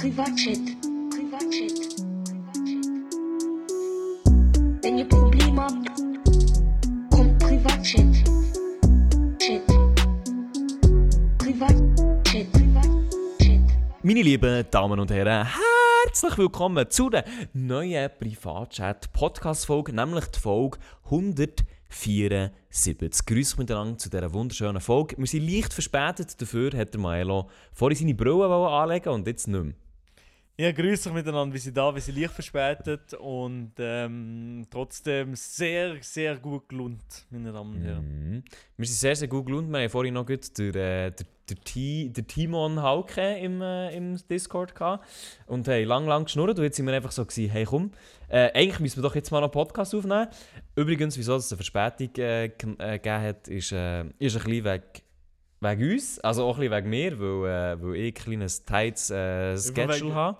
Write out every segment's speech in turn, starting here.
Privatchat. Privatchat. Wenn ihr Probleme habt, kommt Privatchat. Chat. Privatchat. Privatchat. Meine lieben Damen und Herren, herzlich willkommen zu der neuen Privatchat-Podcast-Folge, nämlich die Folge 174. Grüß miteinander zu dieser wunderschönen Folge. Wir sind leicht verspätet, dafür hat der Milo vorhin seine Brille anlegen und jetzt nicht mehr. Ja, grüß euch miteinander, wir sind da, wir sind leicht verspätet und ähm, trotzdem sehr, sehr gut gelohnt, meine Damen und Herren. Mhm. Wir sind sehr, sehr gut gelaunt. Wir haben vorhin noch gut den, äh, der, Ti- der Timon Hauke im, äh, im Discord gehabt und haben lang, lang geschnurrt und jetzt sind wir einfach so gewesen, hey komm, äh, eigentlich müssen wir doch jetzt mal einen Podcast aufnehmen. Übrigens, wieso es eine Verspätung äh, äh, gegeben hat, ist, äh, ist ein bisschen wegen, wegen uns, also auch ein bisschen wegen mir, weil, äh, weil ich ein kleines tightes äh, Schedule habe.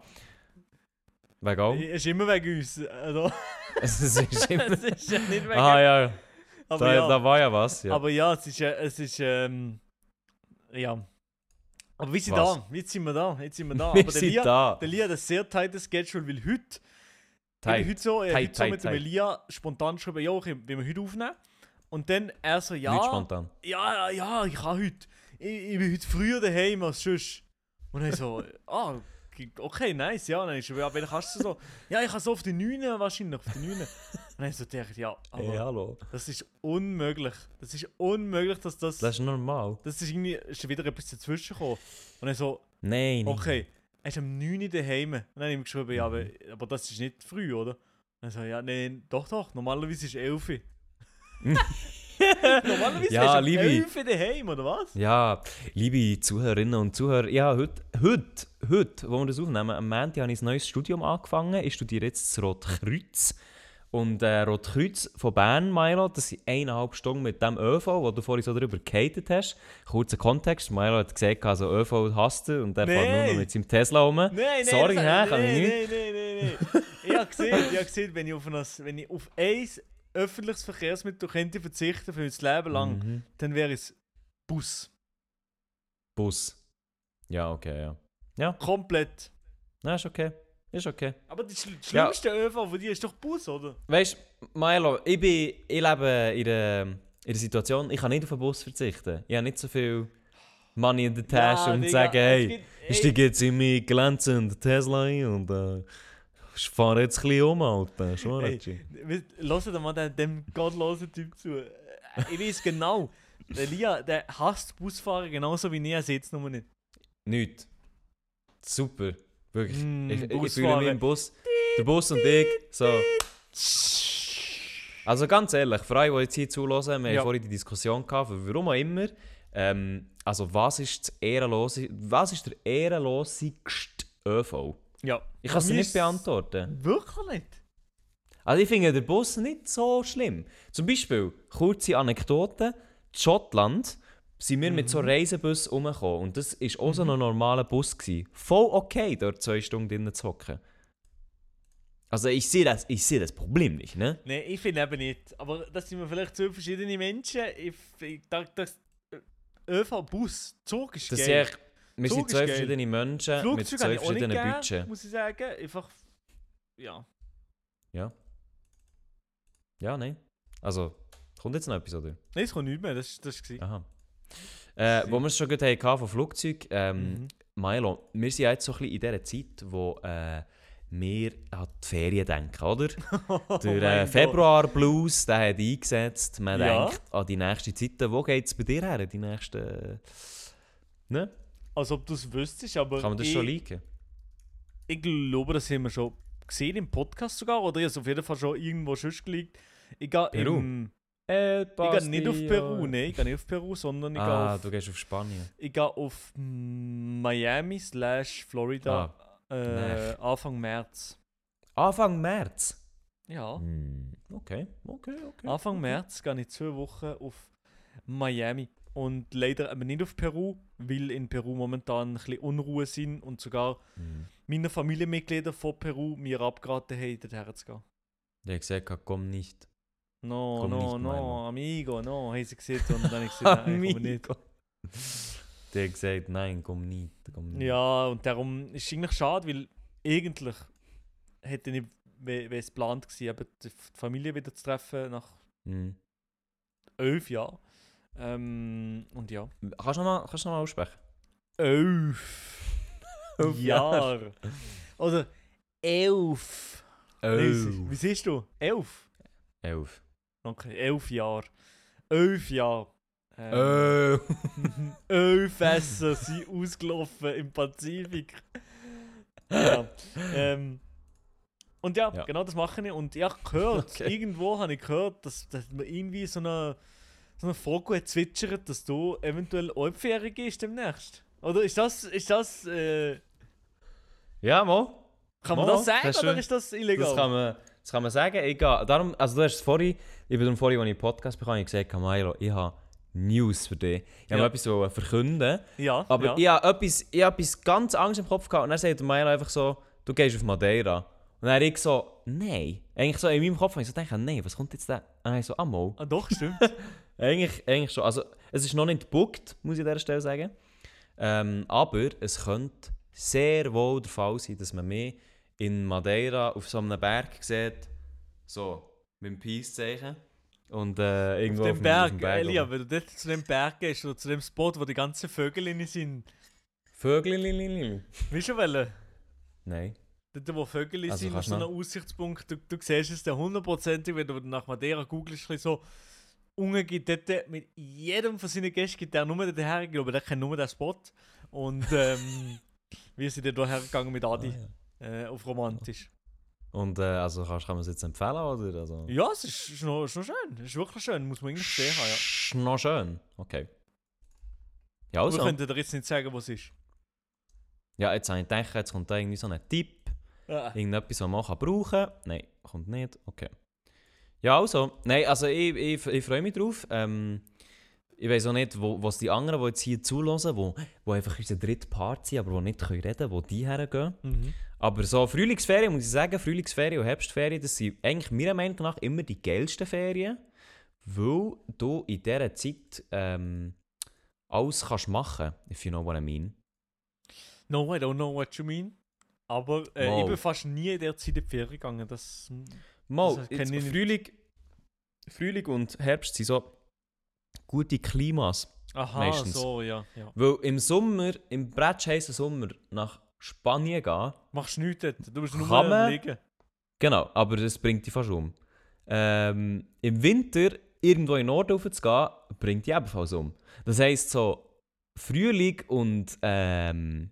Wegen auch. Es ist immer wegen uns, oder? es ist immer... es ist ja nicht wegen ah ja, aber, da, ja. da war ja was. Ja. aber ja, es ist, äh, es ist ähm, ja. Aber wir sind Was? da, jetzt sind wir da, jetzt sind wir da. wir aber der Lia, da. der Lia hat ein sehr tightes Schedule, weil heute Tight. Heute so, Tight, heute so tight, mit dem tight. Elia spontan geschrieben, ja, okay, wenn wir heute aufnehmen. Und dann er so, ja, Nicht spontan. ja, ja, ja, ich kann heute. Ich, ich bin heute früher daheim als sonst. Und dann so, ah, okay, nice, ja. Dann ist er, ja, wann kannst du so? Ja, ich kann so auf die 9 wahrscheinlich, auf die 9. Und dann so gedacht, ja, aber Hey, hallo. das ist unmöglich. Das ist unmöglich, dass das. Das ist normal. das ist irgendwie, ist wieder etwas dazwischen gekommen. Und dann so, Nein, okay, er ist am 9 daheim. Und dann habe ich ihm geschrieben, ja, aber, aber das ist nicht früh, oder? Und dann so, ja, nein, doch, doch, normalerweise ist 11. Normalerweise Ja, ist liebe. 11 daheim, oder was? Ja, liebe Zuhörerinnen und Zuhörer, ja, heute, heute, heute, wo wir das aufnehmen, am Montag habe ich ein neues Studium angefangen. Ich studiere jetzt das Rotkreuz. Und äh, Rotkreuz von Bern, Milo, das sind eineinhalb Stunden mit dem ÖV, wo du vorhin so drüber gehatet hast. Kurzer Kontext, Milo hat gesagt, also ÖV hasst er und er fährt nur noch Nein. mit seinem Tesla rum. Nein, nein, Sorry, das- hä, kann ich nein, nicht. Nein, nein, nein, nein. ich habe gesehen, ich habe gesehen wenn, ich auf ein, wenn ich auf ein öffentliches Verkehrsmittel könnte verzichten für mein Leben lang, Mhm. dann wäre es Bus. Bus. Ja, okay, ja. Ja, Komplett. na, ist okay. Ist okay. Aber das schl- Ja. schlimmste ÖV von dir ist doch Bus, oder? Weißt du, Milo, ich, bin, ich lebe in der, in der Situation, ich kann nicht auf den Bus verzichten. Ich habe nicht so viel Money in der Tasche Ja, und es hey, ich steige jetzt in meinen glänzenden Tesla ein und äh, ich fahre jetzt ein bisschen um, Alter. Schon, Hey, dir mal den, dem gottlosen Typ zu. Äh, Ich weiß genau, der Lia, der hasst Busfahren genauso wie ich, er sieht es nur nicht. Nichts. Super. Wirklich. Mm, ich, ich, ich fühle mich im Bus. Der Bus und ich, so. Also ganz ehrlich, für alle, die jetzt hier zulassen, wir Ja. haben vorhin die Diskussion gehabt, warum auch immer. Ähm, also was ist, das ehrenlose, was ist der ehrenlosigste ÖV? Ja. Ich kann es Mir nicht beantworten. Wirklich nicht? Also ich finde den Bus nicht so schlimm. Zum Beispiel, kurze Anekdote, in Schottland sind wir mit so Reisebus rumgekommen und das war auch so ein normaler Bus. Gewesen. Voll okay, dort zwei Stunden drinnen zu hocken. Also ich sehe das, ich sehe das Problem nicht, ne? Nein, ich finde eben nicht. Aber das sind wir vielleicht zwei verschiedene Menschen. Ich, ich dachte, das ÖV, Bus, Zug ist Das geil. Wir Zug sind zwei verschiedene Menschen mit zwei verschiedenen gern, Budgets. muss ich sagen. Einfach, ja. Ja. Ja, nein. Also, kommt jetzt noch etwas, oder? Nein, es kommt nicht mehr, das, das war Aha. Äh, wo wir es schon gut hatten von Flugzeug, ähm, Mhm. Milo, wir sind jetzt so ein bisschen in dieser Zeit, wo äh, wir an die Ferien denken, oder? Der äh, Februar Blues, der hat eingesetzt. Man Ja. denkt an die nächste Zeit. Wo geht es bei dir her, die nächsten... Ne? Als ob du es wüsstest, aber Kann man das ich, schon liken? ich glaube, das haben wir schon gesehen im Podcast sogar. Oder es auf jeden Fall schon irgendwo schon gelegt. Ich gehe Peru? im- Ich gehe nicht auf Peru, nein, ich gehe nicht auf Peru, sondern ich Ah, gehe auf, du gehst auf Spanien. ich gehe auf Miami slash Florida äh, nerv. Anfang März. Anfang März? Ja. Hm, okay, okay, okay. Anfang März gehe ich zwei Wochen auf Miami. Und leider aber nicht auf Peru, weil in Peru momentan ein bisschen Unruhe sind und sogar Hm. meine Familienmitglieder von Peru mir abgeraten haben, dorthin zu gehen. Der hat gesagt, komm nicht. No, Komm no, nicht, no, amigo, no, haben sie gesagt. Und dann habe ich gesagt, nein, ich komme nicht. Der hat gesagt, nein, komm nicht. Komm nicht. Ja, und darum ist es eigentlich schade, weil eigentlich hätte ich, wäre es geplant gewesen, eben die Familie wieder zu treffen nach Mhm. elf Jahren. Ähm, und ja. Kannst du nochmal noch mal aussprechen? Elf Elf Jahre. Oder elf. Elf. Wie siehst du? Elf. Elf. Okay, elf Jahre. Elf Jahre. Ähm, Elf. elf Fässer sind ausgelaufen im Pazifik. ja. ähm, und ja, Ja. genau das mache ich. Und ich habe gehört, Okay. irgendwo habe ich gehört, dass, dass man irgendwie so eine, so eine Vogel hat zwitschert, dass du eventuell Ferien gehst demnächst. Oder ist das, ist das, äh, Ja, mal. kann man das sagen das ist oder ist das illegal? Das kann man, das kann man sagen. Ich gehe, darum, also du hast es vorhin, ich bin vorhin, als ich Podcast bekam, ich gesagt, Milo, ich habe News für dich. Ich Ja. habe etwas wollen verkünden, ja, aber ja. ich habe etwas, ich habe etwas ganz Angst im Kopf gehabt und dann sagt Milo einfach so, du gehst auf Madeira. Und dann ich so, nein. Eigentlich so in meinem Kopf habe ich so gedacht, nein, was kommt jetzt da? Und dann ich so, ah. Ah, doch, stimmt. Eigentlich, eigentlich schon. Also, es ist noch nicht gebucht, muss ich an dieser Stelle sagen. Ähm, aber es könnte sehr wohl der Fall sein, dass man mich in Madeira auf so einem Berg sieht, so mit dem Peace-Zeichen. Und äh, irgendwo auf auf dem dem- auf dem Berg, Elia, wenn du dort zu dem Berg gehst oder zu dem Spot, wo die ganzen Vögel sind, Vögel. wie schon wollen? Nein. Dort, wo Vögel Also sind, auf so du einem Aussichtspunkt, du, du siehst es hundertprozentig, wenn du nach Madeira googelst, so, Unge gibt dort mit jedem von seinen Gästen gibt der nur dort hergehen, aber der kennt nur den Spot. Und ähm, wir sind dann da hergegangen mit Adi, Ah, ja. äh, auf romantisch. Und äh, also kannst, kann man es jetzt empfehlen, oder? Also, Ja, es ist, ist, noch, ist noch schön, es ist wirklich schön, muss man gesehen haben, ja. Ist noch schön. Okay. Ja, Aber also. wir könnten dir jetzt nicht sagen, was es ist. Ja, jetzt habe ich gedacht, jetzt kommt da irgendwie so ein Tipp. Ah. Irgendetwas, was man kann brauchen kann. Nein, kommt nicht. Okay. Ja, also. Nein, also ich, ich, ich freue mich drauf. Ähm, ich weiß auch nicht, wo, was die anderen, die jetzt hier zulassen, wo, wo einfach unsere dritte Part sind, aber die nicht können reden wo die hergehen. Mhm. Aber so Frühlingsferien, muss ich sagen, Frühlingsferien und Herbstferien, das sind eigentlich meiner Meinung nach immer die geilsten Ferien, weil du in dieser Zeit ähm, alles kannst machen, if you know what I mean. No, I don't know what you mean. Aber äh, Wow. ich bin fast nie in der Zeit in die Ferien gegangen. Das, Mal, kenn jetzt. Frühling, Frühling und Herbst sind so gute Klimas. aha, Meistens. so, ja. ja. Weil im Sommer, im bretschheißen Sommer nach Spanien gehen, Machst du nichts dort. Du bist nur man- liegen. genau, aber das bringt dich fast um. Ähm, Im Winter irgendwo in den Norden rauf zu gehen, bringt dich ebenfalls um. Das heisst so, Frühling und ähm,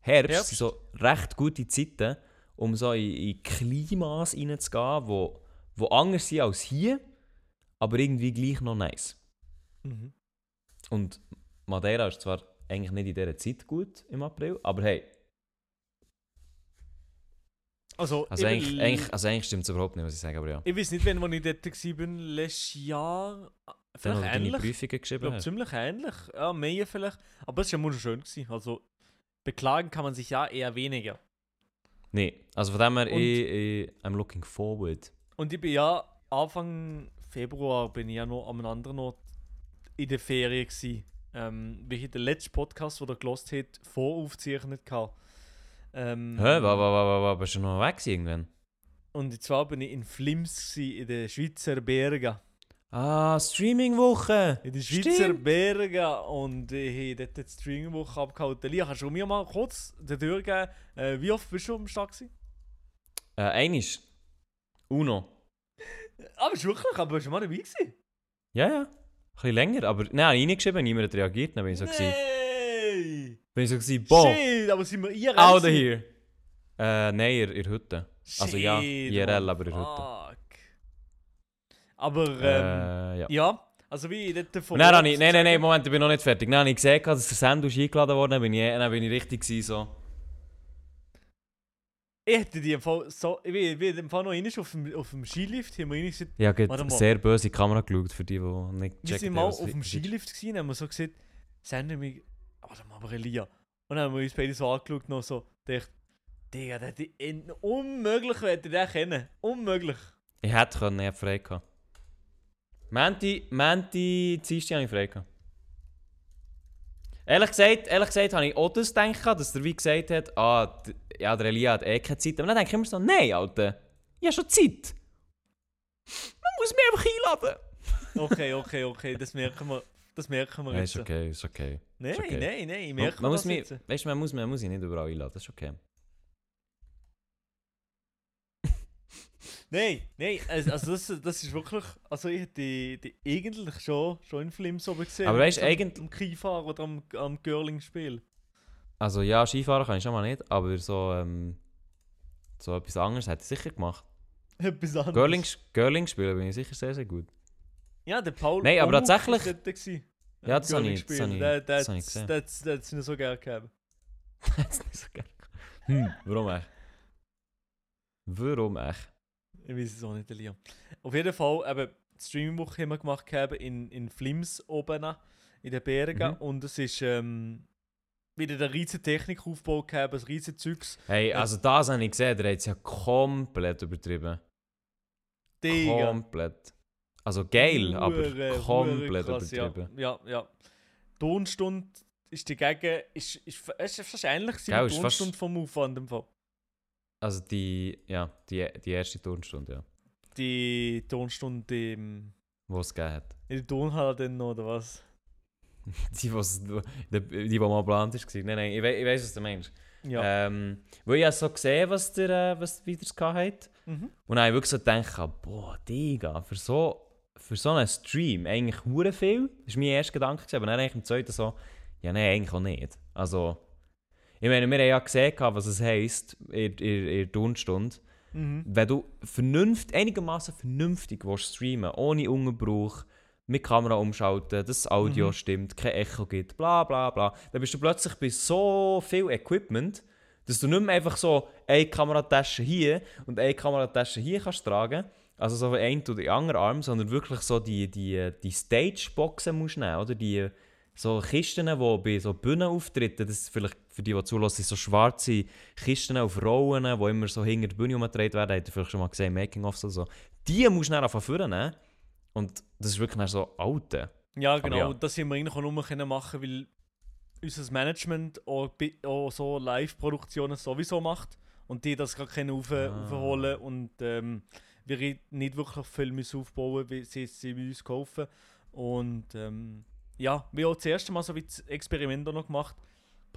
Herbst, Herbst. sind so recht gute Zeiten, um so in, in Klimas reinzugehen, wo, wo anders sind als hier, aber irgendwie gleich noch nice. Mhm. Und Madeira ist zwar eigentlich nicht in dieser Zeit gut im April, aber hey, Also, also ich, eigentlich, eigentlich, also eigentlich stimmt es überhaupt nicht, was ich sage, aber ja. ich weiß nicht, wenn ich dort war, letztes Jahr. Dann, Vielleicht deine ähnlich. Prüfungen Ich geschrieben glaube, hast. ziemlich ähnlich. Ja, mehr vielleicht. Aber es war ja wunderschön. Gewesen. Also, beklagen kann man sich ja eher weniger. Nee, also von dem her, Und- ich, ich, I'm looking forward. Und ich bin ja Anfang Februar bin ich ja noch am anderen Ort in der Ferien gsi. Ähm, wie ich den letzten Podcast, den ihr gelost habt, voraufzeichnet hatte. Ähm, Hä, wa, wa, wa, wa, wa, bist du noch weg gewesen irgendwann? Und zwar bin ich in Flims gsi, in den Schweizer Bergen. Ah, Streaming-Woche! In den Schweizer Stimmt. Bergen und ich habe dort die Streaming-Woche abgehalten. Lia, kannst du mir mal kurz den durchgeben, äh, wie oft bist du am Start gewesen? Äh, einisch. Uno. Ah, bist du wirklich? Aber bist du mal dabei gewesen? Ja, ja. Ein bisschen länger, aber nein, reingeschrieben, niemand hat reagiert, dann bin ich so gewesen. Nein! Bin ich so gewesen, boah, Shit, aber sind wir IRL? out of gewesen? here! Äh, nein, in, in der Hütte. Also ja, IRL, aber der Hütte. Fuck. Aber, ähm, Äh, ja. ja, also wie ich dort von Und dann Ort habe ich, nein, nein, nein, Moment, ich bin noch nicht fertig. Habe ich gesehen, dass der Sandwich eingeladen worden bin ich, dann bin ich richtig gewesen, so. Ich hätte die Fall so, ich bin, ich bin Fall noch einmal auf dem, auf dem Skilift, haben wir einmal gesagt, Ich habe gerade mal. sehr böse Kamera geschaut, für die, die nicht wir checken. sind mal auf dem Skilift gewesen, haben wir so gesagt, senden wir, warte mal, aber Elia. Und dann haben wir uns beide so angeschaut noch so, dachte, Digga, der hätte in- unmöglich hätte der kennen. Unmöglich. Ich hätte können, ich hätte frei gehabt. Menti, Menti, Dienstag habe ich frei gehabt. Ehrlich gesagt, ehrlich gesagt habe ich auch das gedacht, dass der wie gesagt hat, ah, ja, der Elia hat eh keine Zeit. Aber dann denke ich immer so, nein, Alter, ich habe schon Zeit. Man muss mich einfach einladen. Okay, okay, okay, das merken wir. Das merken wir Ja, jetzt. ist okay, ist okay. Nein, okay. nein, nein, ich Man, merke man, muss mich, weißt, man, muss, man muss ihn nicht überall einladen, das ist okay. Nein, nein, also, also das, das ist wirklich, also ich hätte eigentlich schon, schon in Flims oben gesehen. Aber weißt du, eigentlich- Am Skifahren oder am, am Girling-Spiel. Also ja, Skifahren kann ich schon mal nicht, aber so, ähm, so etwas anderes hätte ich sicher gemacht. Etwas anderes. Girling, Girling spielen bin ich sicher sehr, sehr gut. Ja, der Paul. Nein, aber tatsächlich- ist. Ja, das habe ich- das habe ich- das habe ich gesehen. Der hat es nicht so gerne gehabt. Hat's nicht so gerne. Hm, warum echt? Warum echt? Ich weiß es auch nicht, Elia. Auf jeden Fall, eben, die Streaming-Woche haben wir gemacht in, in Flims oben in den Bergen. Mhm. Und es ist ähm, wieder der riesen Technikaufbau gehabt, ein riesen Zeugs. Hey, Ja. also das habe ich gesehen, der hat es ja komplett übertrieben. Digga. Komplett. Also geil, aber Hure, komplett krass, übertrieben. Ja, ja. ja. Tonstunde ist dagegen, ist, ist, es ist ist fast- Tonstunde vom Aufwand im Fall. Also die, ja, die, die erste Turnstunde, ja, Die Tonstunde im, die es gegeben hat. in der Turnhalle dann noch, oder was? Die, was, die, die, die mal geplant ist. Nein, nein, ich, we ich weiß, was du meinst. Ja. Ähm, weil ich habe so gesehen, was der, äh, was wieder hat. Mhm. Und dann habe ich wirklich so gedacht, boah, Digga, für so, für so einen Stream eigentlich hure viel. Das war mein erster Gedanke, aber dann eigentlich im zweiten so, ja, nein, eigentlich auch nicht. Also, ich meine, wir haben ja gesehen, was es heisst in, in, in der Turnstunde. Mhm. Wenn du vernünft, einigermaßen vernünftig willst streamen ohne Unterbruch, mit Kamera umschalten, dass das Audio Mhm. stimmt, kein Echo gibt, bla bla bla, dann bist du plötzlich bei so viel Equipment, dass du nicht mehr einfach so eine Kameratasche hier und eine Kameratasche hier kannst tragen, also so ein oder die andere Arm, sondern wirklich so die, die, die Stage-Boxen musst nehmen, oder die so Kisten, die bei so Bühnenauftritten, das ist vielleicht für die, die zulassen, so schwarze Kisten auf Rollen, die immer so hinter der Bühne umgedreht werden, habt ihr vielleicht schon mal gesehen, Making-ofs oder so. Die musst du dann einfach vornehmen. Und das ist wirklich so alte. Ja, genau. ja. Das haben wir eigentlich auch nur können machen, weil unser Management auch, so Live-Produktionen sowieso macht und die das gerade können auf, Ah. aufholen und ähm, wir nicht wirklich viel müssen aufbauen, wie sie sie bei uns kaufen. Und ähm, ja, wir haben auch das erste Mal so wie das Experiment noch gemacht,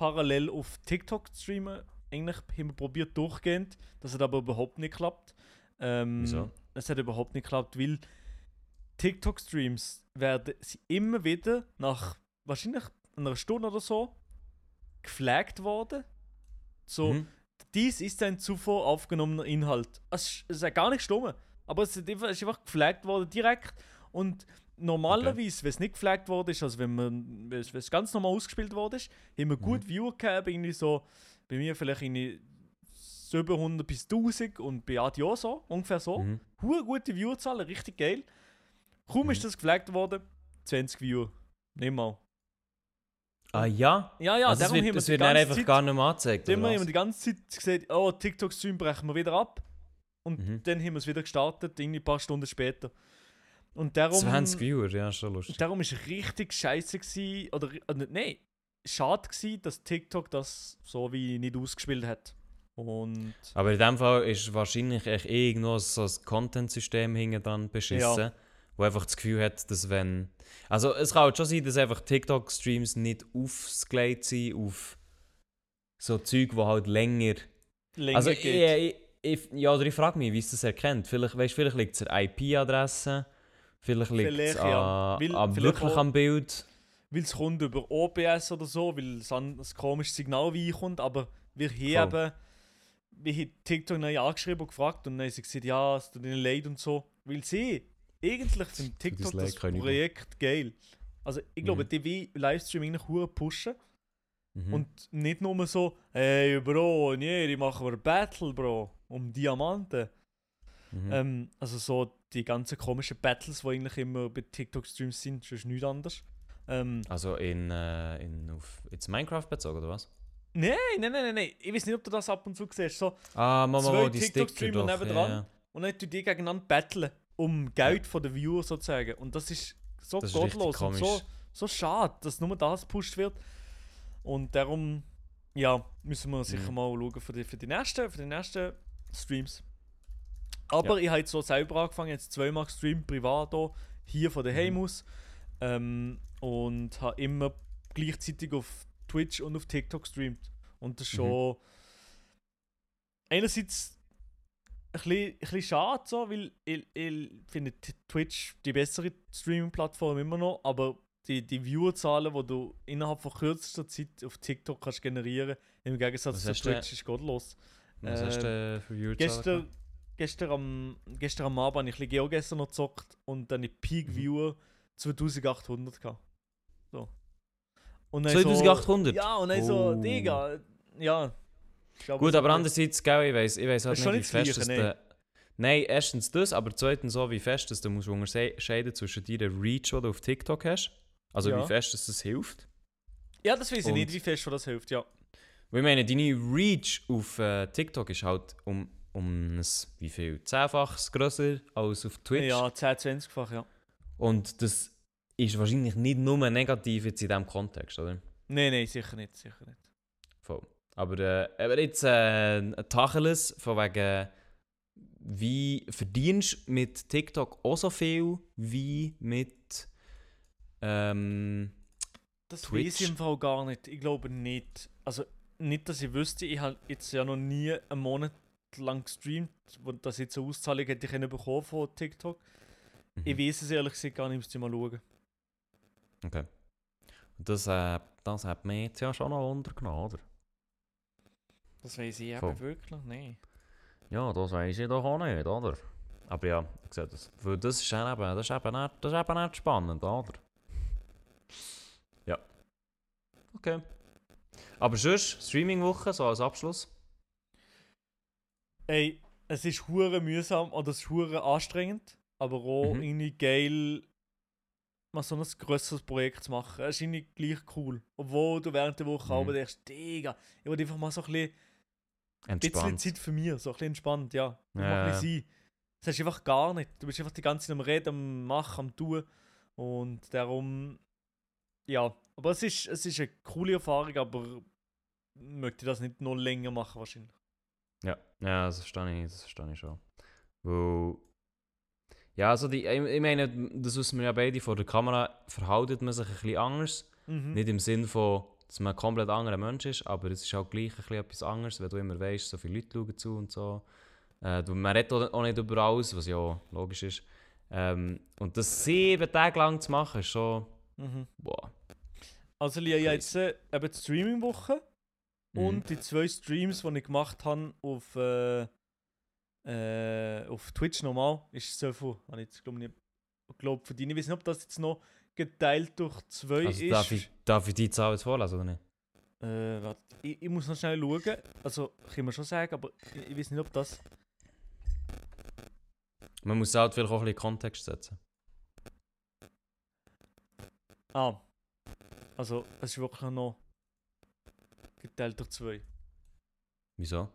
parallel auf TikTok streamen. Eigentlich haben wir probiert durchgehend, das hat aber überhaupt nicht geklappt. Ähm, Wieso? Es hat überhaupt nicht geklappt, weil TikTok-Streams werden sie immer wieder nach wahrscheinlich einer Stunde oder so geflaggt worden. So, Mhm. dies ist ein zuvor aufgenommener Inhalt. Es ist, es ist ja gar nicht stumm, aber es ist einfach, es ist einfach geflaggt worden direkt. Und normalerweise, wenn es nicht geflaggt worden ist, also wenn, man, wenn es ganz normal ausgespielt worden ist, haben wir gut Viewer gehabt, irgendwie so, bei mir vielleicht irgendwie 700 bis 1000 und bei Adi auch so, ungefähr so. Mhm. Hure gute Viewerzahlen, richtig geil. Kaum Mhm. ist das geflaggt worden, 20 Viewer. Nicht mal. Ah ja? Ja, ja, also es darum wird, haben wir es wird einfach Zeit- gar nicht mehr angezeigt. Dann haben wir die ganze Zeit gesagt, oh, TikTok-Stream brechen wir wieder ab. Und Mhm. dann haben wir es wieder gestartet, irgendwie ein paar Stunden später. Und darum, 20 Viewer, ja, schon lustig. darum ist es richtig scheiße gewesen, oder, oder nein, schade gewesen, dass TikTok das so wie nicht ausgespielt hat. Und Aber in dem Fall ist wahrscheinlich echt irgendwo so ein Content-System hinten dran beschissen, Ja. wo einfach das Gefühl hat, dass wenn... Also es kann halt schon sein, dass einfach TikTok-Streams nicht aufgelegt sind auf so Zeug, wo halt länger... länger also ich, geht. ich, ich, ja, oder ich frage mich, wie es das erkennt. Vielleicht, weißt, vielleicht liegt es an IP-Adresse, vielleicht liegt es ja. Weil- vielleicht wirklich auch- am Bild. weil es kommt über OBS oder so, weil es ein komisches Signal wie kommt, aber wir eben, wir haben TikTok neu angeschrieben und gefragt und dann haben sie gesagt, ja, es tut ihnen leid und so, weil sie eigentlich finden TikTok das Übung. Projekt geil. Also ich glaube, Mhm. die will Livestreaming eigentlich pushen Mhm. und nicht nur so, hey Bro, nee, die machen wir Battle, Bro, um Diamanten. mhm. Ähm, also so die ganzen komischen Battles, die eigentlich immer bei TikTok-Streams sind, ist nichts anderes. Ähm, also in, äh, in auf jetzt Minecraft bezogen, oder was? Nein, nein, nein, nein, nein. Ich weiß nicht, ob du das ab und zu siehst. So, Ah, Mama, Zwei wo die TikTok-Streamer doch. nebendran. Ja, ja. und dann tun die gegeneinander battlen. Um Geld von den Viewers sozusagen. Und das ist so Das ist gottlos und so, so schade, dass nur das gepusht wird. Und darum, ja, müssen wir sicher Mhm. mal schauen für die, für die nächsten, für die nächsten Streams. Aber ich habe jetzt so selber angefangen, jetzt zweimal gestreamt, privat auch, hier von daheim Mhm. aus. Ähm, und habe immer gleichzeitig auf Twitch und auf TikTok gestreamt. Und das ist Mhm. schon einerseits ein bisschen, ein bisschen schade, so, weil ich, ich finde Twitch die bessere Streaming-Plattform immer noch, aber die, die Viewerzahlen, die du innerhalb von kürzester Zeit auf TikTok kannst generieren, im Gegensatz zu Twitch, ist gottlos. Was hast du für Viewer Gestern, gestern, am, gestern am Abend habe ich ein bisschen GeoGuessr noch gezockt und dann die Peak Mhm. Viewer 2800 gehabt. So. Und dann 2800? So, ja, und dann so, Oh. Digga, ja. Glaub, Gut, so- aber andererseits, gell, ich weiß ich weiss halt Das nicht, wie das fest das der... Nein, erstens das, aber zweitens so, wie fest dass du musst unterscheiden zwischen deiner Reach, die du auf TikTok hast. Also Ja. wie fest dass das hilft. Ja, das weiß ich Und- nicht, wie fest das hilft, ja. Weil ich meine, deine Reach auf äh, TikTok ist halt um, um ein, wie viel? Zehnfaches grösser als auf Twitch. Ja, 10, 20-fach, ja. Und das ist wahrscheinlich nicht nur negativ jetzt in diesem Kontext, oder? Nein, nein, sicher nicht, sicher nicht. Voll. Aber, äh, aber jetzt äh, ein Tacheles von wegen, wie verdienst du mit TikTok auch so viel wie mit ähm, Das Twitch? weiß ich im Fall gar nicht. Ich glaube nicht. Also, nicht, dass ich wüsste, ich habe jetzt ja noch nie einen Monat lang gestreamt, wo das jetzt eine Auszahlung hätte ich bekommen von TikTok. Ich mhm. weiß es ehrlich gesagt gar nicht, müsste ich mal schauen. Okay. Und das, äh, das hat mich jetzt ja schon noch untergenommen, oder? Das weiß ich eben wirklich nicht. Ja, das weiß ich doch auch nicht, oder? Aber ja, ich sehe das. Weil das ist ja eben, das ist eben, nicht, das ist eben nicht spannend, oder? Ja. Okay. Aber sonst, Streaming-Woche, so als Abschluss. Ey, es ist hure mühsam oder es ist hure anstrengend, aber auch Mhm. irgendwie geil, mal so ein grösseres Projekt zu machen. Es ist irgendwie gleich cool. Obwohl du während der Woche Mhm. aber denkst, Digga, ich will einfach mal so ein bisschen bisschen. Zeit für mich, so ein bisschen entspannt, ja. Ja, ein bisschen sein. Das hast du einfach gar nicht. Du bist einfach die ganze Zeit am Reden, am Machen, am Tun. Und darum, ja. Aber es ist, es ist eine coole Erfahrung, aber möchte ich das nicht noch länger machen wahrscheinlich. Ja, ja, das verstehe ich, das verstehe ich schon. Weil, ja, also die, ich, ich meine, das wissen wir ja beide, vor der Kamera verhaltet man sich ein bisschen anders. Mhm. Nicht im Sinn von, dass man ein komplett anderer Mensch ist, aber es ist auch gleich ein bisschen etwas anderes, wenn du immer weißt, so viele Leute schauen zu und so. Äh, du, man redet auch nicht über alles, was ja logisch ist. Ähm, und das sieben Tage lang zu machen, ist schon, Mhm. boah. Also ich habe jetzt äh, eben die Streaming-Woche Mhm. und die zwei Streams, die ich gemacht habe auf, äh, äh, auf Twitch normal, ist so viel. Habe ich jetzt glaube nicht glaub, verdient. Ich weiß nicht, ob das jetzt noch geteilt durch zwei Also ist. darf ich, darf ich die Zahl jetzt vorlesen oder nicht? Äh, warte, ich, ich muss noch schnell schauen. Also, kann man schon sagen, aber ich, ich weiß nicht, ob das. Man muss halt vielleicht auch ein bisschen Kontext setzen. Ah. Also, es ist wirklich noch geteilt durch zwei. Wieso?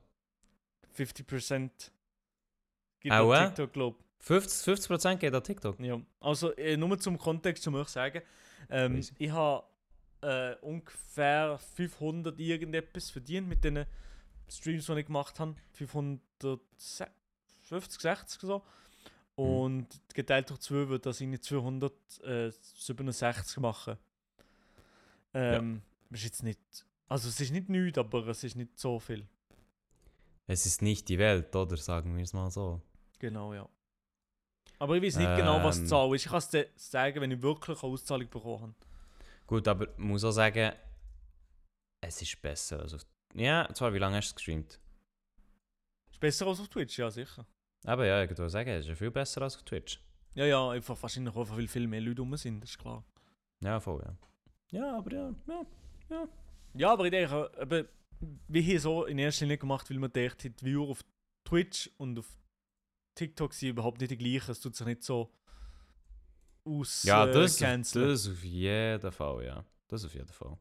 50% gibt Auch, auf äh? TikTok, glaube 50%, 50 geht an TikTok. Ja, also äh, nur zum Kontext, zum euch sagen. Ähm, ich habe äh, ungefähr 500 irgendetwas verdient mit den Streams, die ich gemacht habe. 550, 60 so. Und geteilt durch 2 wird das irgendwie 267 machen. Ähm, ist jetzt nicht. Also es ist nicht nichts, aber es ist nicht so viel. Es ist nicht die Welt, oder? Sagen wir es mal so. Genau, ja. Aber ich weiß nicht genau, was die Ähm. Zahl ist. Ich kann es dir sagen, wenn ich wirklich eine Auszahlung bekommen habe. Gut, aber ich muss auch sagen, es ist besser. Also, ja, zwar, wie lange hast du es gestreamt? Ist besser als auf Twitch, ja sicher. Aber ja, ich würde sagen, es ist ja viel besser als auf Twitch. Ja, ja, einfach wahrscheinlich auch, weil viel mehr Leute rum sind, das ist klar. Ja, voll, ja. Ja, aber ja, ja. Ja, aber ich denke, eben, wie hier so in erster Linie gemacht, weil man denkt, die Viewer auf Twitch und auf TikTok sind überhaupt nicht die gleichen. Es tut sich nicht so aus Ja, äh, das, canceln. das auf jeden Fall, ja. Das auf jeden Fall.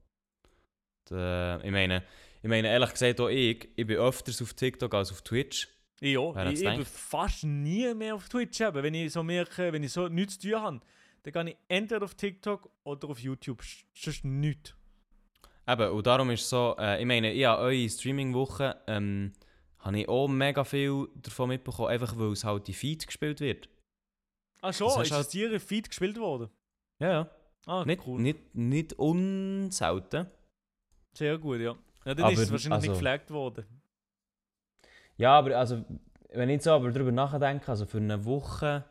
Da, ich meine, ich meine, ehrlich gesagt auch ich, ich bin öfters auf TikTok als auf Twitch. Ja, ich, ich bin fast nie mehr auf Twitch. Eben. Wenn ich so merke, wenn ich so nichts zu tun habe, dann gehe ich entweder auf TikTok oder auf YouTube. Sonst nichts. Eben, und darum ist es so, äh, ich meine, ich habe eure Streaming-Woche, ähm, habe ich auch mega viel davon mitbekommen, einfach weil es halt die Feed gespielt wird. Ah schon, Das hast ist halt- das dir Feed gespielt worden? Ja, ja. Ah, Nicht, cool. nicht, nicht unselten. Sehr gut, ja. Ja, dann Aber, ist es wahrscheinlich nicht also- gepflegt worden. Ja, aber also, wenn ich so aber darüber nachdenke, also für eine Woche,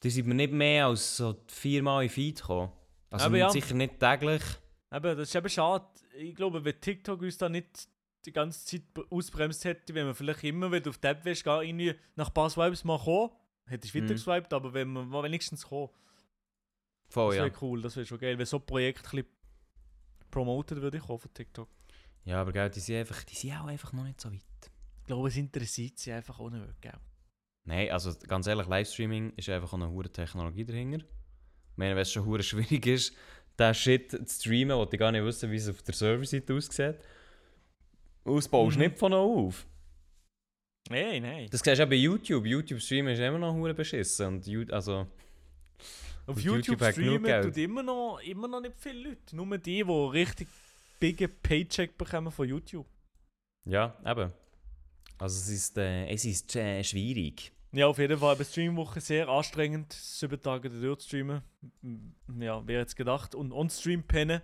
da sind wir nicht mehr als so viermal in Feed gekommen. Also Aber ja. sicher nicht täglich. Eben, das ist eben schade. Ich glaube, wenn TikTok uns da nicht die ganze Zeit ausbremst hätte, wenn man vielleicht immer wieder auf die App wäre, gar irgendwie nach ein paar Swipes mal kommen, hätte ich weiter Mhm. geswiped, aber wenn man mal wenigstens kommen, Voll, das ja. wäre cool, das wäre schon geil, wenn so ein Projekt ein promoted würde ich von TikTok. Ja, aber gell, die sind, einfach, die sind auch einfach noch nicht so weit. Ich glaube, es interessiert sie einfach auch nicht, gell? Nein, also ganz ehrlich, Livestreaming ist einfach auch eine hohe Technologie dahinter. Ich meine, wenn es schon schwierig ist, den Shit zu streamen, wo ich gar nicht wissen, wie es auf der Serverseite aussieht. Ausbaust Mhm. nicht von noch auf. Nein, nein. Das siehst du auch bei YouTube. YouTube streamen ist immer noch hure beschissen. Und You- also, Auf YouTube, YouTube streamen tut immer noch, immer noch nicht viele Leute. Nur die, die richtig big Paycheck bekommen von YouTube. ja, eben. Also es ist, äh, es ist äh, schwierig. Ja, auf jeden Fall. Eine Streamwoche sehr anstrengend, sieben Tage durchzustreamen. M- Ja, wer jetzt gedacht. Und on-stream pennen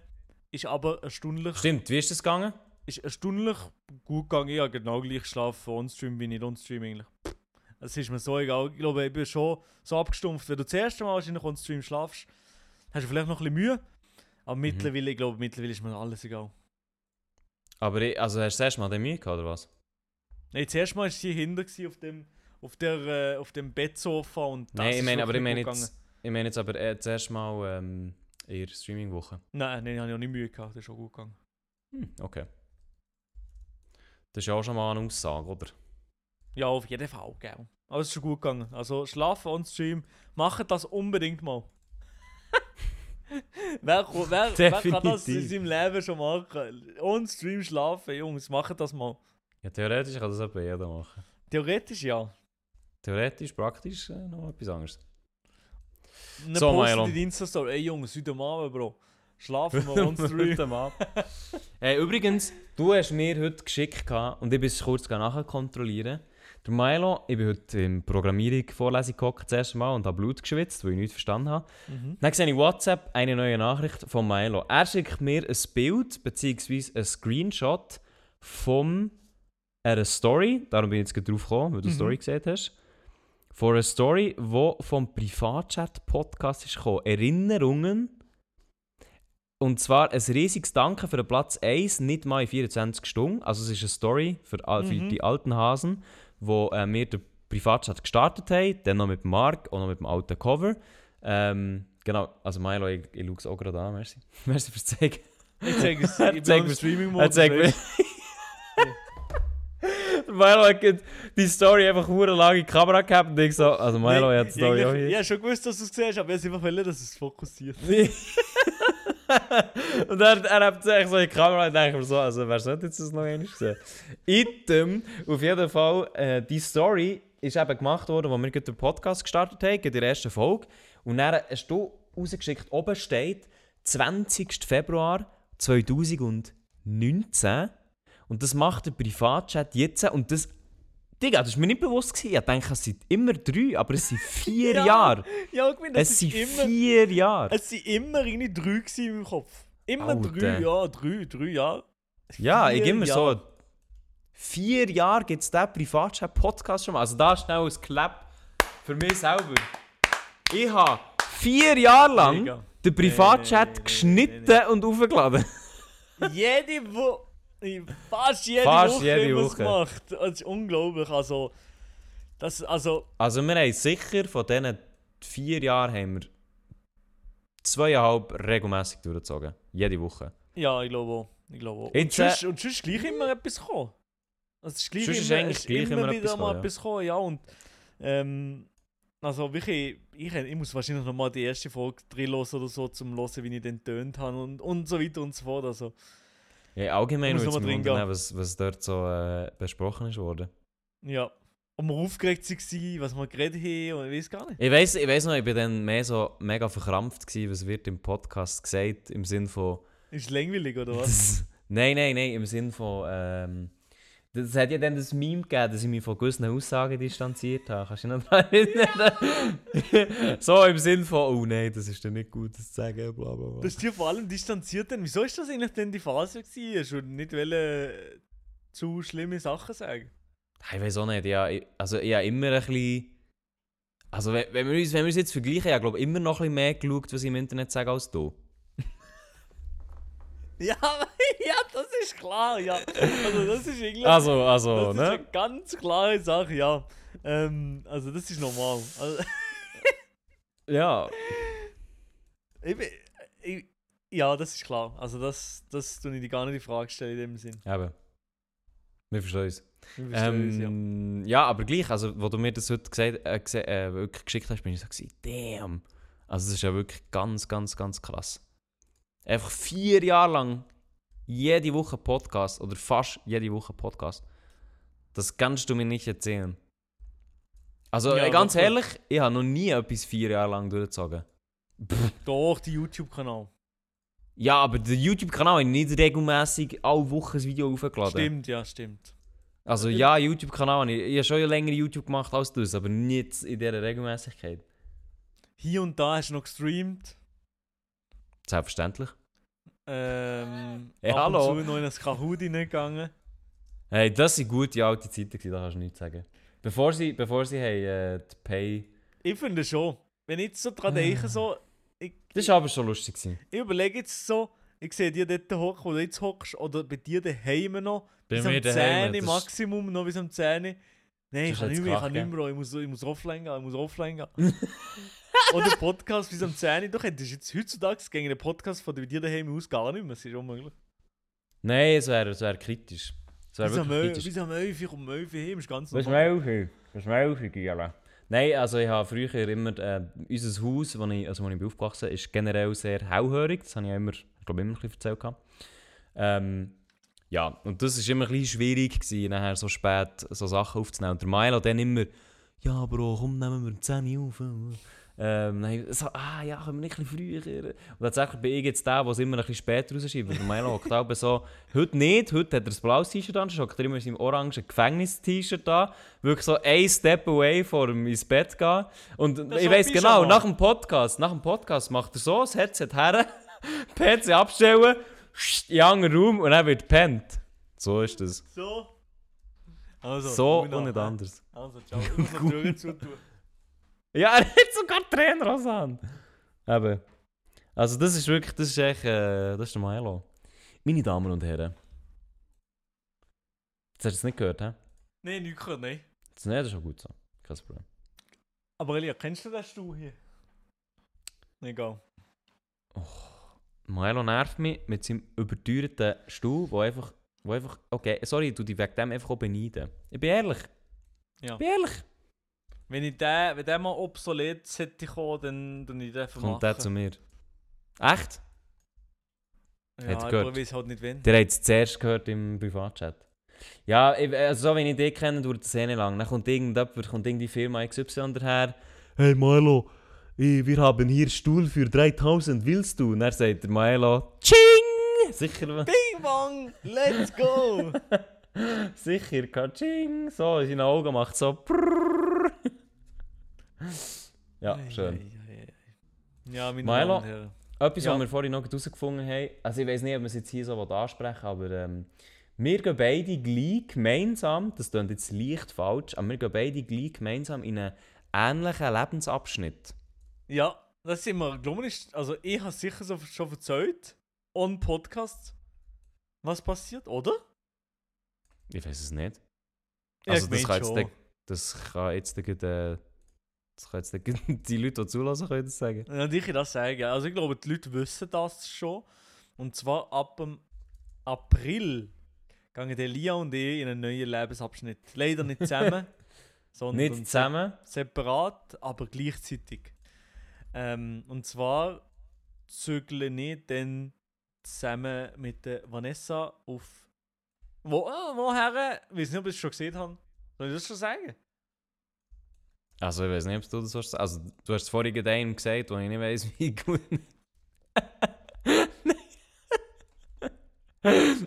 ist aber erstaunlich, Stimmt, wie ist das gegangen? ist erstaunlich gut gegangen. Ich habe genau gleich geschlafen, on-stream wie nicht on-stream eigentlich. Es ist mir so egal. Ich glaube, ich bin schon so abgestumpft. Wenn du das erste Mal wahrscheinlich on-stream schlafst, hast du vielleicht noch ein bisschen Mühe. Aber Mhm. mittlerweile, ich glaube, mittlerweile ist mir alles egal. Aber ich, also hast du das erste Mal den Mühe gehabt, oder was? Nein, zuerst mal war sie hinter auf dem, auf der, äh, auf dem Bettsofa und das Nein, ich meine, aber ich meine jetzt, ich meine jetzt aber äh, das erste Mal ähm, in der Streaming-Woche. Nein, nein, habe ich auch nicht Mühe gehabt. Das ist auch gut gegangen. Hm, okay. Das ist ja auch schon mal eine Aussage, oder? Ja, auf jeden Fall, gell. Aber es ist schon gut gegangen. Also schlafen on Stream, macht das unbedingt mal. wer, wer, wer kann das in seinem Leben schon machen? On Stream schlafen, Jungs, macht das mal. Ja, theoretisch kann das etwa jeder machen. Theoretisch ja. Theoretisch, praktisch äh, noch etwas anderes. Dann So, Milo. in die Insta-Story, ey Jungs, heute Abend, Bro. Schlafen wir Stream. Heute Abend. äh, übrigens, du hast mir heute geschickt gehabt, und ich bin es kurz nachher kontrollieren. Der Milo, ich bin heute in Programmierung Vorlesung gehockt, das erste Mal und habe Blut geschwitzt, weil ich nichts verstanden habe. mhm. Dann sehe ich WhatsApp eine neue Nachricht von Milo. Er schickt mir ein Bild bzw. ein Screenshot von einer Story. Darum bin ich jetzt gerade drauf gekommen, weil du die Mhm. Story gesehen hast. Von einer Story, die vom Privatchat-Podcast ist gekommen. Erinnerungen. Und zwar ein riesiges Danke für den Platz 1, nicht mal in 24 Stunden. Also es ist eine Story für, für Mhm. die alten Hasen, wo äh, wir den Privatchat gestartet haben. Dann noch mit Mark und noch mit dem alten Cover. Ähm, genau, also Milo, ich, ich schaue es auch gerade an, merci. merci fürs Zeigen. Ich zeige es, ich Zeig im Streaming-Modus. Er zeigt mir... weißt Der Milo hat die Story einfach hure lang in die Kamera gehabt und ich so, also. Milo Nee, hat die Story auch hier. Ich habe schon gewusst, dass du es siehst, aber ich wollte einfach, wollen, dass es fokussiert. und er, er hat echt so in die Kamera und denkt mir so, also wer sollte jetzt das noch einmal sehen? Item, auf jeden Fall, äh, die Story ist eben gemacht worden, als wir den Podcast gestartet haben, in der ersten Folge. Und dann hast du rausgeschickt, oben steht 20. Februar 2019. Und das macht der Privatchat jetzt. Und das, Digga, das war mir nicht bewusst. Gewesen. Ich dachte, es sind immer drei, aber es sind vier Ja, Jahre. Ja, ich meine, Es ist sind immer... vier Jahre. Es sind immer irgendwie drei gewesen in meinem Kopf. Immer Alter. drei, ja, drei, drei Jahre. Ja, ich Vier gebe mir Jahre. so. Vier Jahre gibt es diesen Privatchat-Podcast schon mal. Also da schnell ein Clap für mich selber. Ich habe vier Jahre lang Mega. den Privatchat nee, nee, geschnitten nee, und aufgeladen. jede Woche. Fast jede Fast Woche jede Woche. gemacht. Das ist unglaublich. Also, das, also, Also wir haben sicher von diesen vier Jahren haben wir zweieinhalb regelmäßig durchgezogen. Jede Woche. ja, ich glaube auch. Ich glaube auch. Jetzt, und, äh, sonst, und sonst ist gleich immer etwas gekommen. Also, es ist gleich Sonst ist immer, eigentlich ist gleich immer, immer wieder etwas mal gekommen, etwas gekommen. Ja, und ähm, also wirklich, ich, ich muss wahrscheinlich noch mal die erste Folge drin hören oder so, zum hören, wie ich den tönt habe und, und so weiter und so fort. Also, Ja, allgemein Muss es mich drin wundern, was, was dort so äh, besprochen ist worden. ja. Und wir aufgeregt waren, was wir geredet haben, und ich weiß gar nicht. Ich weiß, ich weiß noch, ich bin dann mehr so mega verkrampft gewesen, was wird im Podcast gesagt, im Sinn von Ist langweilig, oder was? Nein, nein, nein, im Sinn von. Ähm, das hat ja dann das Meme gegeben, dass ich mich von gewissen Aussagen distanziert habe. Kannst du dich noch daran erinnern? so im Sinn von, oh nein, das ist dann nicht gut, das zu sagen, bla bla bla. Das ist dir vor allem distanziert denn. Wieso ist das eigentlich denn die Phase gewesen? Hast du nicht wollen, zu schlimme Sachen sagen? Ich weiß auch nicht, ja, ich- also ich habe immer ein bisschen... Also wenn, wir uns, wenn wir uns jetzt vergleichen, ich glaube immer noch ein bisschen mehr geschaut, was ich im Internet sage, als du. Ja, ja, das ist klar, ja. Also das ist irgendwie... Also, also, das ist ne? eine ganz klare Sache, ja. Ähm, also das ist normal. Also, Ja. ich, ich, ja, das ist klar. Also das, das tue ich dir gar nicht die Frage stellen in dem Sinn. Eben. Wir verstehen uns. Wir verstehen uns, ja. Ähm, ja. aber gleich, also, wo du mir das heute gesagt, äh, äh, wirklich geschickt hast, bin ich so gewesen, damn. Also, das ist ja wirklich ganz, ganz, ganz krass. Einfach vier Jahre lang jede Woche Podcast oder fast jede Woche Podcast. Das kannst du mir nicht erzählen. Also, Ja, ganz ehrlich, ich habe noch nie etwas vier Jahre lang durchgezogen. Doch, die YouTube-Kanal. Ja, aber der YouTube-Kanal hat nicht regelmäßig alle Wochen ein Video aufgeladen. Stimmt, ja, stimmt. Also ja, YouTube-Kanal. Ich, ich habe schon länger YouTube gemacht als du, aber nicht in dieser Regelmäßigkeit. Hier und da hast du noch gestreamt. Selbstverständlich. Ähm, Hey, ab hallo. und zu noch in ein Kahoot hineingegangen. Hey, das sind gute alte Zeiten, gewesen, da kannst du nichts sagen. Bevor sie, bevor sie haben, äh, die Pay... Ich finde schon. Wenn ich jetzt so Ah. dran denke, so, ich, Das war aber schon lustig. Gewesen. ich überlege jetzt so, ich sehe dir dort hocken, wo du jetzt hockst, oder bei dir daheim noch, Bei bis mir daheim, 10 das- Maximum, noch bis am 10 Nein, Das ich kann nicht mehr, ich kann nicht mehr, ich muss, ich muss offline gehen, ich muss offline gehen. oder Podcast bis am 10 Du könntest jetzt heutzutage gegen einen Podcast von dir daheim aus gar nicht mehr, das ist unmöglich. Nein, es wäre wär kritisch. Es wäre Bis am wirklich 11 kritisch. bis am 11 Uhr um 11 Uhr heim, ist ganz Was normal. Melfi? Was Melfi, Giela? Nein, also ich habe früher immer... Äh, unser Haus, wo ich, also wo ich bin aufgewachsen bin, ist generell sehr hellhörig. Das habe ich ja immer, ich glaube, immer ein bisschen erzählt. gehabt. Ähm, ja, und das war immer ein bisschen schwierig, gewesen, nachher so spät so Sachen aufzunehmen. Und der Milo dann immer... Ja, Bro, komm, nehmen wir um 10 Uhr auf. Ähm, dann ich so, ah ja, können wir nicht ein bisschen früher? Und tatsächlich bin ich jetzt der, der es immer ein bisschen später rausschiebt. weil Milo hockt aber so, heute nicht, heute hat er ein blaues T-Shirt an, hockt er immer in seinem orangen Gefängnis-T-Shirt an. Wirklich so ein Step away vor ihm ins Bett gehen. Und ist ich ein genau, nach dem Podcast, nach dem Podcast macht er so das Headset her, PC abstellen, in anderen Raum und dann wird pennt. So ist das. So. Also, So und nicht anders. Also, ciao. Die Türen zutun. Ja, er hat sogar Tränen an. Eben. Also das ist wirklich, das ist echt, äh, das ist der Milo. Meine Damen und Herren. Jetzt hast du es nicht gehört, hä? Nein, nicht gehört, nein. Das, nee, das ist schon gut so. Kein Problem. Aber Elia, kennst du den Stuhl hier? Egal. Milo nervt mich mit seinem überteuerten Stuhl, wo einfach, wo einfach, okay, sorry, du dich wegen dem einfach auch beneiden. Ich bin ehrlich. Ja. Ich bin ehrlich. Wenn, ich den, wenn der mal obsolet sollte kommen, dann dann ich den vermachen. Kommt der zu mir. Echt? Ja, Hat gehört? ich halt nicht wenn. Der hat es zuerst gehört im Privatchat. Ja, ich- also so wie ich dich kenne, dauert es eh nicht lang. Dann kommt irgendjemand, kommt irgendeine Firma XY daher. Hey Milo, wir haben hier Stuhl für 3000, willst du? Und dann sagt der Milo, Ching! Sicher, Bing bong, let's go! sicher, Kaching! So, in seinen Augen macht so prrrr. Ja, Ei, schön. ei, ei, ei. Ja, meine Milo? Damen und Herren. Etwas, Ja. was wir vorhin noch herausgefunden haben, also ich weiß nicht, ob wir es jetzt hier so ansprechen aber ähm, wir gehen beide gleich gemeinsam, das klingt jetzt leicht falsch, aber wir gehen beide gleich gemeinsam in einen ähnlichen Lebensabschnitt. Ja, das sind wir, glaube ich, also ich habe sicher so schon erzählt, on Podcast, was passiert, oder? Ich weiß es nicht. Ja, Also ich das kann jetzt, das kann jetzt, der- der- das kann jetzt der- die Leute, die zulassen, können das sagen. Ja, ich kann das sagen. Also ich glaube, die Leute wissen das schon. Und zwar ab dem April gehen der Lia und ich in einen neuen Lebensabschnitt. Leider nicht zusammen, sondern Nicht zusammen. separat, aber gleichzeitig. Ähm, und zwar zügle ich dann zusammen mit der Vanessa auf. Wo, ah, woher? Ich weiß nicht, ob ich es schon gesehen habe. Soll ich das schon sagen? Also ich weiß nicht, ob du das hast. Also du hast es vorhin einem gesagt, wo ich nicht weiß, wie gut.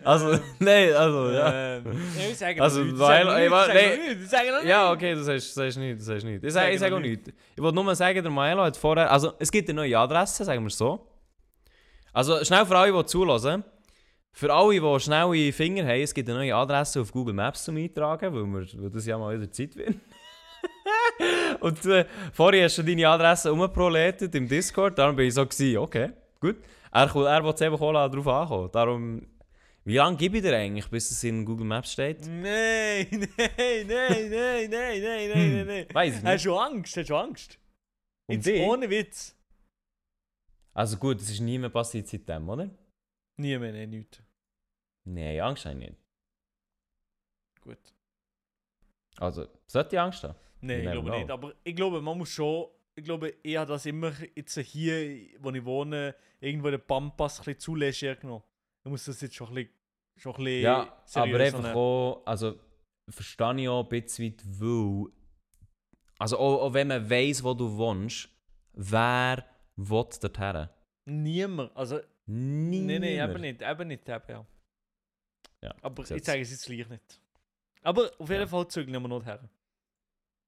Also, nein, also, ja. Ähm, ich sage Also, nichts, weil- ich sage nichts, noch Ja, nichts. okay, du sagst, sagst nicht, du sagst nicht. Ich Sag sage, ich sage auch nicht. nichts. Ich wollte nur sagen, der Milo hat vorher... Also, es gibt eine neue Adresse, sagen wir es so. Also, schnell für alle, die zulassen. Für alle, die schnelle Finger haben, es gibt eine neue Adresse auf Google Maps zum Eintragen, weil, wir, weil das ja mal wieder Zeit wird und äh, vorher hast du deine Adresse umproletet im Discord, darum bin ich so, gewesen, okay, gut. Er, er will selber Cola drauf ankommen. Darum, wie lange gebe ich dir eigentlich, bis es in Google Maps steht? Nein, nein, nein, nein, nein, nein, nein, nein. Hm, Weiß nicht. Hast du Angst? Hast du Angst? Um Jetzt ohne Witz. Also gut, es ist nie mehr passiert seitdem, oder? Nie mehr, nein, nichts. Nein, Angst habe ich nicht. Gut. Also, sollte ich Angst haben? Nein, ich glaube know. nicht. Aber ich glaube, man muss schon. Ich glaube, ich habe das immer jetzt hier, wo ich wohne, irgendwo den Pampas ein bisschen zu leger genommen. Ich muss das jetzt schon ein bisschen, schon ein bisschen Ja, aber einfach nehmen. auch, also verstehe ich auch ein bisschen weit, weil, also auch, auch wenn man weiss, wo du wohnst, wer will dorthin? Niemand. Also, Niemand. nein, nein, eben nicht. Eben nicht, eben, ja. Ja, Aber ich sage es jetzt gleich nicht. Aber auf jeden Ja. Fall zügeln wir noch her.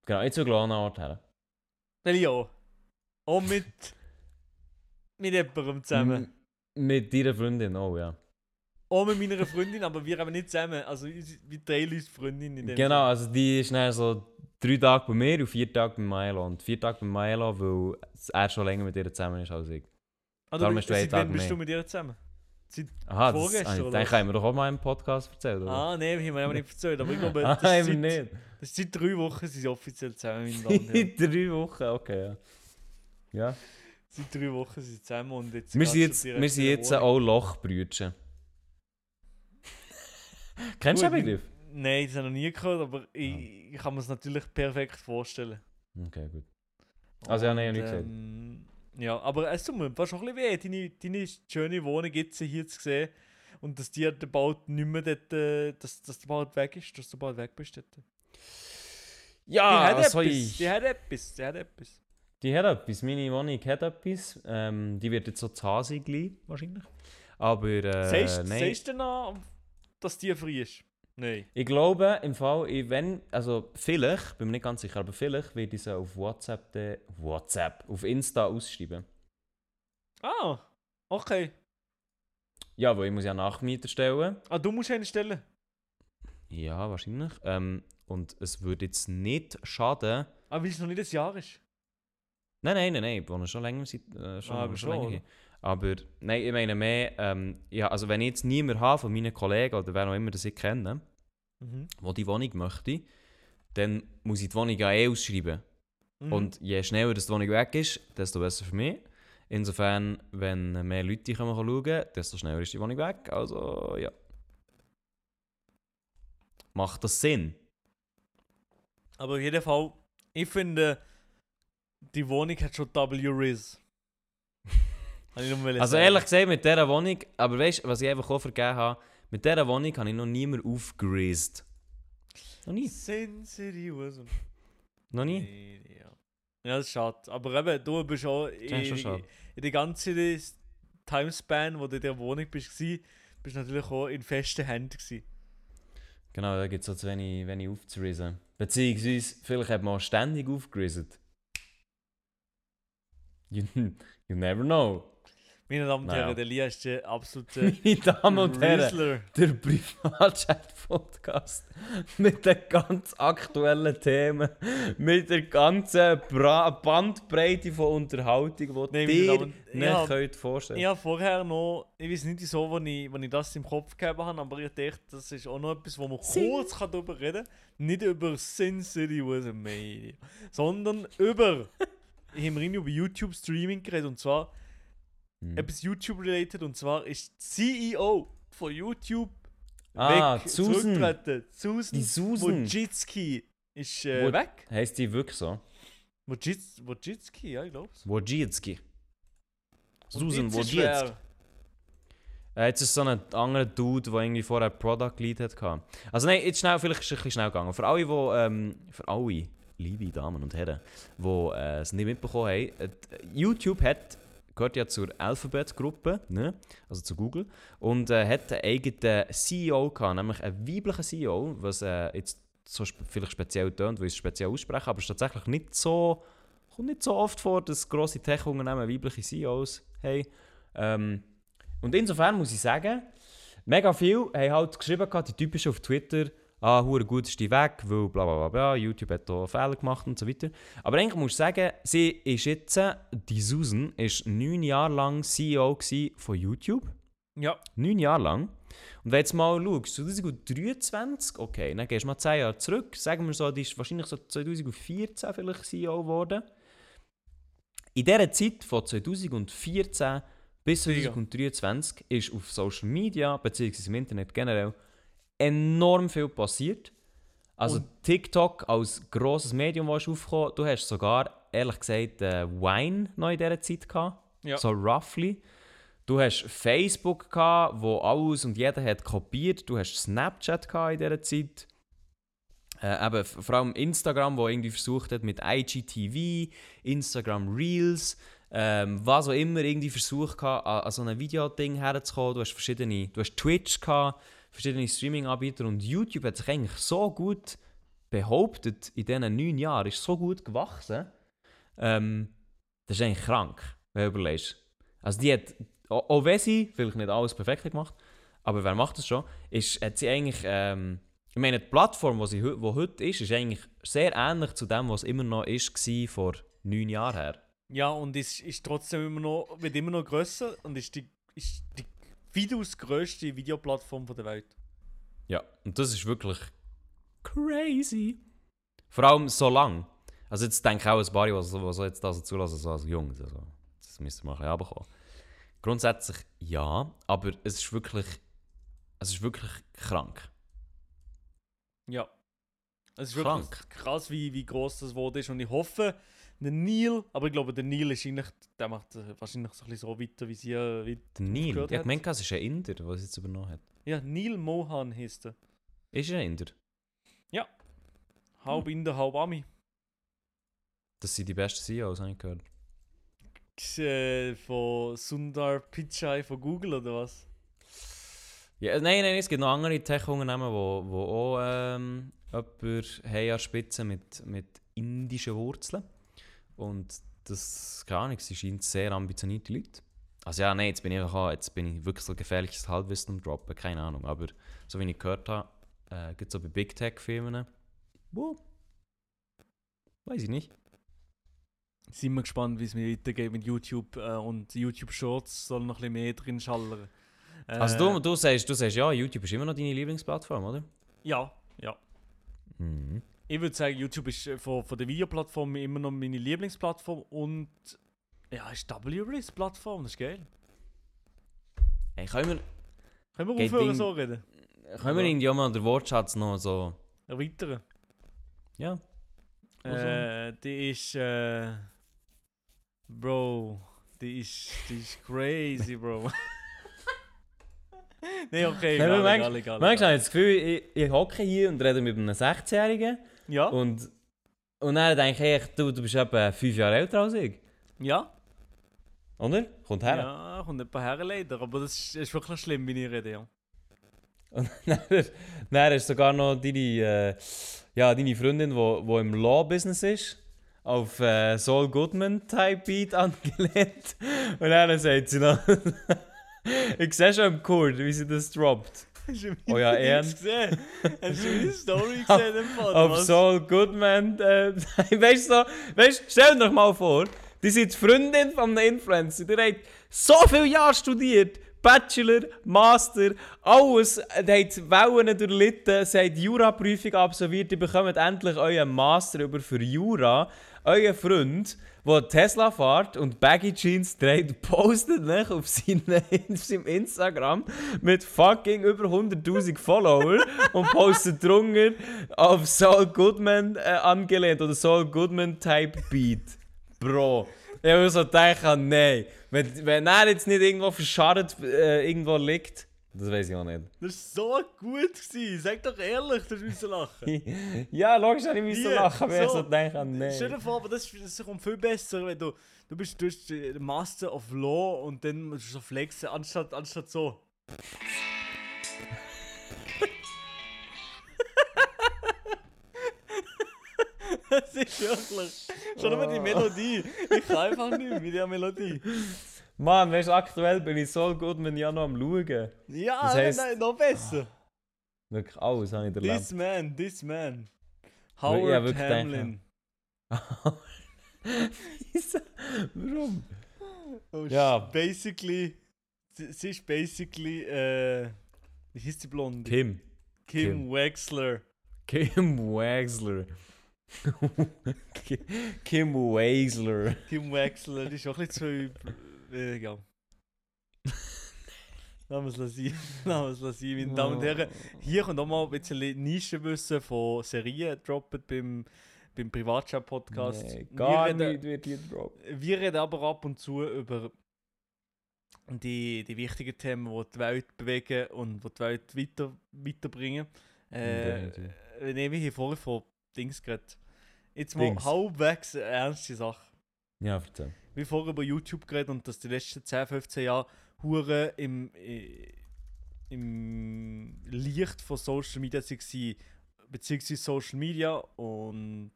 Genau, auch an einen Ort her. Weil ja. Auch mit. mit jemandem zusammen. M- Mit deiner Freundin auch, ja. Auch mit meiner Freundin, aber wir eben nicht zusammen. Also wir teilen uns die Freundin in dem Genau, Sinne. also die ist dann so drei Tage bei mir und vier Tage bei Milo. Und vier Tage bei Milo, weil er schon länger mit ihr zusammen ist als ich. Ah, darum du, hast du einen seit wann bist du mit ihr zusammen? Aha, das, Vorgestern, ah, ich oder was? haben wir doch auch mal im Podcast erzählt, oder? Ah, nein, haben wir nicht erzählt. Aber ich glaube, Ah, das, haben ist seit, nicht. das ist seit drei Wochen sind sie offiziell zusammen, und Herren. In drei Wochen, okay, ja. Ja. Seit drei Wochen sind sie zusammen und jetzt Wir sind jetzt, wir sind jetzt auch Lochbrütchen. Kennst du den Begriff? Nein, das habe ich noch nie gehört, aber ich, ich kann mir es natürlich perfekt vorstellen. Okay, gut. Also, ja, nein, ich Und, habe nicht ähm, Ja, aber es tut mir fast schon ein bisschen weh, deine, deine schöne Wohnung jetzt hier zu sehen. Und dass die halt bald nicht mehr dort, äh, dass, dass du bald weg ist, dass du bald weg bist dort. Ja, die was soll ich? die hat etwas, die hat etwas. Die hat etwas. Meine Wohnung hat etwas. Ähm, die wird jetzt so gleich, wahrscheinlich. Aber, äh, Sagst nein. sagst du noch, dass die frei ist? Nein. Ich glaube, im Fall, ich- wenn, also vielleicht, bin mir nicht ganz sicher, aber vielleicht werde ich sie auf WhatsApp, de, WhatsApp, auf Insta ausschreiben. Ah, okay. Ja, weil ich muss ja Nachmieter stellen. Ah, du musst eine stellen. Ja, wahrscheinlich. Ähm, und es würde jetzt nicht schaden. Ah, weil es noch nicht ein Jahr ist. Nein, nein, nein, nein, ich wohne schon länger, seit, äh, schon, Ah, schon schon, länger hier. Aber nein, ich meine mehr, ähm, ja, also wenn ich jetzt niemanden habe von meinen Kollegen oder wer auch immer das ich kenne, Mhm. der die Wohnung möchte, dann muss ich die Wohnung ja eh ausschreiben. Mhm. Und je schneller das die Wohnung weg ist, desto besser für mich. Insofern, wenn mehr Leute kommen schauen, desto schneller ist die Wohnung weg. Also, ja. Macht das Sinn? Aber auf jeden Fall, ich finde, die Wohnung hat schon W-Riz. Kann ich nur mal Also ehrlich gesagt, mit dieser Wohnung, aber weißt du, was ich einfach auch vergeben habe, mit dieser Wohnung habe ich noch niemand aufgereist. Noch nie. Sin City was Noch nie. Nee, nee, ja. ja, das ist schade. Aber eben, du bist auch ist schon in der ganzen Timespan, wo du in der Wohnung bist, gsi, bist du natürlich auch in festen Händen. Gewesen. Genau, da gibt es so zu wenig, wenig aufzureisen. Beziehungsweise, vielleicht hat man auch ständig aufgereist. You, you never know. Meine Damen und Naja. Herren, der Lia ist der absolute Meine Damen und Herren. Der Privatchat-Podcast mit den ganz aktuellen Themen, mit der ganzen Bra Bandbreite von Unterhaltung, die meine ihr nicht ja. könnt vorstellen Ich habe vorher noch, ich weiß nicht wieso, wo ich, wo ich das im Kopf gegeben habe, aber ich dachte, das ist auch noch etwas, wo man Sin- kurz kann darüber reden kann. Nicht über Sin City was a Media, sondern über. ich habe über YouTube Streaming geredet und zwar Hm. etwas YouTube-related und zwar ist CEO von YouTube Ah, weg, Susan. zurückgetreten. Susan Die Susan. Wojcicki ist äh, Wo- weg. Heißt die wirklich so? Wojcic- Wojcicki, ja, ich glaube es. Wojcicki. Susan Wojcicki. Äh, jetzt ist so ein anderer Dude, der irgendwie vorher Product Lead hatte. Also nein, jetzt schnell, vielleicht ist es ein bisschen schnell gegangen. Für alle, die, ähm, für alle, liebe Damen und Herren, die äh, es nicht mitbekommen haben, äh, YouTube hat gehört ja zur Alphabet-Gruppe, ne? also zu Google, und äh, hat einen eigenen CEO gehabt, nämlich einen weiblichen CEO, was äh, jetzt so spe vielleicht speziell tönt, weil ich es speziell ausspreche, aber es ist tatsächlich nicht so, kommt nicht so oft vor, dass grosse Tech-Unternehmen weibliche CEOs haben. Ähm, und insofern muss ich sagen, mega viel haben halt geschrieben, gehabt, die typischen auf Twitter, ah, hure gut ist die weg, weil bla bla bla bla, YouTube hat da Fehler gemacht und so weiter. Aber eigentlich muss ich sagen, sie ist jetzt, die Susan, ist neun Jahre lang CEO von YouTube. Ja. Neun Jahre lang. Und wenn du jetzt mal schaust, 2023, okay, dann gehst du mal zehn Jahre zurück, sagen wir so, die ist wahrscheinlich so 2014 vielleicht CEO geworden. In dieser Zeit von 2014 bis Mega. 2023 ist auf Social Media, beziehungsweise im Internet generell, enorm viel passiert. Also Und- TikTok als grosses Medium, das aufgekommen, du hast sogar, ehrlich gesagt, äh, Wine noch in dieser Zeit gehabt. Ja. So roughly. Du hast Facebook gehabt, wo alles und jeder hat kopiert. Du hast Snapchat gehabt in dieser Zeit. Äh, eben, vor allem Instagram, wo irgendwie versucht hat mit IGTV, Instagram Reels, ähm, was auch immer irgendwie versucht hat, an, an so ein Videoding herzukommen. Du hast verschiedene, du hast Twitch gehabt, verschiedene Streaming-Anbieter und YouTube hat sich eigentlich so gut behauptet in diesen neun Jahren, ist so gut gewachsen. Ähm, das ist eigentlich krank, wenn du überlegst. Also die hat, auch wenn sie vielleicht nicht alles perfekt gemacht, aber wer macht das schon, ist, hat sie eigentlich, ähm, ich meine, die Plattform, die sie wo heute ist, ist eigentlich sehr ähnlich zu dem, was immer noch ist, war vor neun Jahren her. Ja, und es ist trotzdem immer noch, wird immer noch grösser und ist die, ist die weitaus grösste Videoplattform der Welt. Ja, und das ist wirklich crazy. Vor allem so lang. Also jetzt denke ich auch ein paar, was so jetzt das zulassen, so als Jungs. Also, das müsste man ein bisschen runterkommen. Grundsätzlich ja, aber es ist wirklich, es ist wirklich krank. Ja. Es ist Krank. wirklich krass, wie, wie groß das Wort ist. Und ich hoffe, der Neil, aber ich glaube, der Neil ist eigentlich, der macht äh, wahrscheinlich so, ein bisschen so weiter, wie sie äh, Neil, hat. meine, es ist ein Inder, der es jetzt übernommen hat. Ja, Neil Mohan heißt er. Ist er ein Inder? Halb Inder, halb Ami. Das sind die besten CEOs, habe ich gehört. Äh, von Sundar Pichai von Google oder was? Ja, äh, nein, nein, es gibt noch andere Tech-Unternehmen, wo, wo auch ähm, jemanden haben an Spitze mit, mit indischen Wurzeln. Und das, keine Ahnung, sie scheint sehr ambitionierte Leute. Also ja, nein, jetzt bin ich einfach auch, jetzt bin ich wirklich so gefährliches Halbwissen am Droppen, keine Ahnung. Aber so wie ich gehört habe, äh, gibt es so bei Big Tech-Firmen, wo, weiß ich nicht. Sind wir gespannt, wie es mir weitergeht mit YouTube äh, und YouTube Shorts soll noch ein bisschen mehr drin schallern. Äh, Also du, du, sagst, du sagst, ja, YouTube ist immer noch deine Lieblingsplattform, oder? Ja, ja. Mhm. Ich würde sagen, YouTube ist äh, von, von der Videoplattform immer noch meine Lieblingsplattform und ja, ist W-Risk Plattform, das ist geil. Hey, können wir, Können wir aufhören so reden? können wir irgendwie auch mal den Wortschatz noch so... Erweitern. Ja. Also- Äh, die ist äh, Bro, die ist, die ist crazy, Bro. nee, okay, egal, manchmal- egal, egal, Manchmal egal. habe ich das Gefühl, ich, ich hocke hier und rede mit einem 16-Jährigen Ja, und, und dann denke ich, echt, du, du bist etwa fünf Jahre älter als ich. ja, Oder? Kommt her. ja, kommt etwas her leider, aber das ist, ist wirklich schlimm, wie ich rede, ja. Und dann, dann ist sogar noch deine, äh, ja, deine Freundin, die wo, wo im Law-Business ist, auf äh, Saul Goodman-Type-Beat angelehnt. Und dann sagt sie noch, ich sehe schon im Chord, wie sie das droppt. Oh Ehren. Dings gesehen? Hast du meine Story gesehen im Fall? auf? Saul Goodman. Äh, weißt du, weißt, stell dir mal vor, die sind die Freundin von einem Influencer. Die hat so viele Jahre studiert. Bachelor, Master, alles. Die hat Wellen durchlitten, sie die Jura-Prüfung absolviert. Die bekommt endlich euren Master über für Jura. Euer Freund, der Tesla fährt und Baggy Jeans trägt, postet nicht auf, seine, auf seinem Instagram mit fucking über 100.000 Follower und postet drunter auf Saul Goodman äh, angelehnt oder Saul Goodman Type Beat. Bro. Ich habe so gedacht, nein. Wenn, wenn er jetzt nicht irgendwo verscharrt äh, irgendwo liegt, Das weiß ich auch nicht. Das war so gut. Gewesen. Sag doch ehrlich, du musst lachen. ja, logisch, ich musste lachen, aber ich so. so gedacht, nein. Stell dir vor, aber das, das kommt viel besser, wenn du, du bist du bist der Master of Law und dann musst du so flexen, anstatt, anstatt so. das ist wirklich. Schon nur die Melodie. Ich kann einfach nicht mit der Melodie. Mann, weißt du, aktuell bin ich so gut, wenn ich auch noch am Schauen. Ja, Das heisst- nein, noch besser. Wirklich alles habe ich This erlebt. man, this man. Ja, Howard wirklich Hamlin. Warum? Oh, Ja. Basically. Sie, ist basically. Äh, wie hieß die Blonde? Kim. Kim, Kim. Wexler. Kim Wexler. Ki- Kim Wexler. Kim Wexler, die ist auch ein bisschen zu. Lassen wir es. Lassen wir es meine Damen und Herren. Hier kommt auch mal ein bisschen Nischenwissen von Serien droppen beim, beim Privatchat-Podcast. Nee, gar wir, reden, wird hier gedroppt. wir reden aber ab und zu über die, die wichtigen Themen, die die Welt bewegen und die die Welt weiter, weiterbringen. Äh, wir nehmen hier vorher von Dings geredet. Jetzt mal Dings. halbwegs ernste Sache. Ja, erzähl. Wie vorher über YouTube geredet und dass die letzten 10, 15 Jahre Hure im, äh, im Licht von Social Media waren, beziehungsweise Social Media und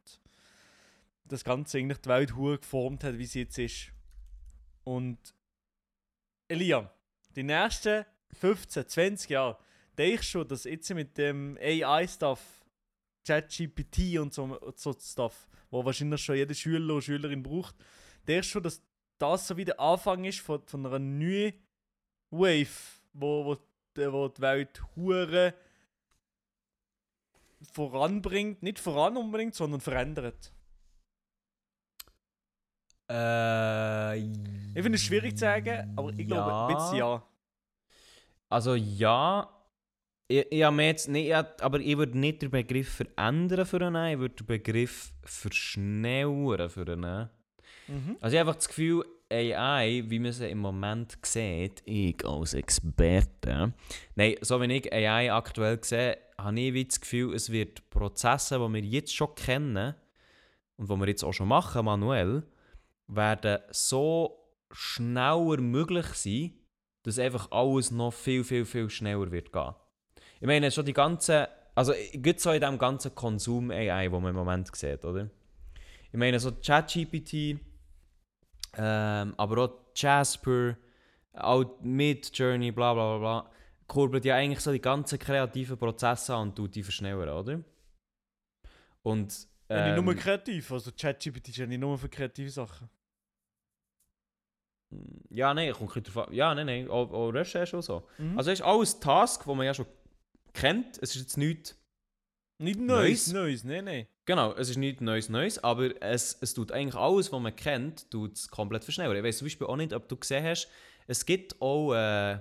das Ganze eigentlich die Welt Hure geformt hat, wie sie jetzt ist. Und Elia, die nächsten 15, 20 Jahre, denkst du schon, dass jetzt mit dem AI-Stuff, ChatGPT und so, so Stuff, wo wahrscheinlich schon jeder Schüler und Schülerin braucht, denkst du schon, dass das so wie der Anfang ist von, von einer neuen Wave, wo, wo, die- wo die Welt Hure voranbringt, nicht voran unbedingt, sondern verändert. Äh, Ich finde es schwierig zu sagen, aber ich glaube, ein bisschen ja. Also ja. Ich, ich habe mir jetzt nicht, ich hab- aber ich würde nicht den Begriff verändern für einen, ich würde den Begriff verschnellern für einen. Mhm. Also ich habe einfach das Gefühl, AI, wie man sie im Moment sieht, ich als Experte, nein, so wie ich AI aktuell sehe, habe ich das Gefühl, es wird Prozesse, die wir jetzt schon kennen und die wir jetzt auch schon machen, manuell, werden so schneller möglich sein, dass einfach alles noch viel, viel, viel schneller wird gehen. Ich meine, schon die ganze, also gibt so in dem ganzen Konsum-AI, wo man im Moment sieht, oder? Ich meine, so ChatGPT, ähm, aber auch Jasper, auch Mid-Journey, bla bla bla bla, kurbelt ja eigentlich so die ganzen kreativen Prozesse an und tut die verschnellern, oder? Und. Ja, nicht nur ähm, kreativ, also ChatGPT ist ja nicht nur für kreative Sachen. Ja, nein, kommt ein bisschen drauf an. Ja, nein, nein, auch, auch Recherche und so. Mhm. Also, es ist alles Task, die man ja schon kennt. Es ist jetzt nichts. nicht Neues. Neues, nein, nein. Genau, es ist nichts Neues, Neues, aber es, es tut eigentlich alles, was man kennt, tut es komplett verschnellern. Ich weiß zum Beispiel auch nicht, ob du gesehen hast, es gibt auch äh,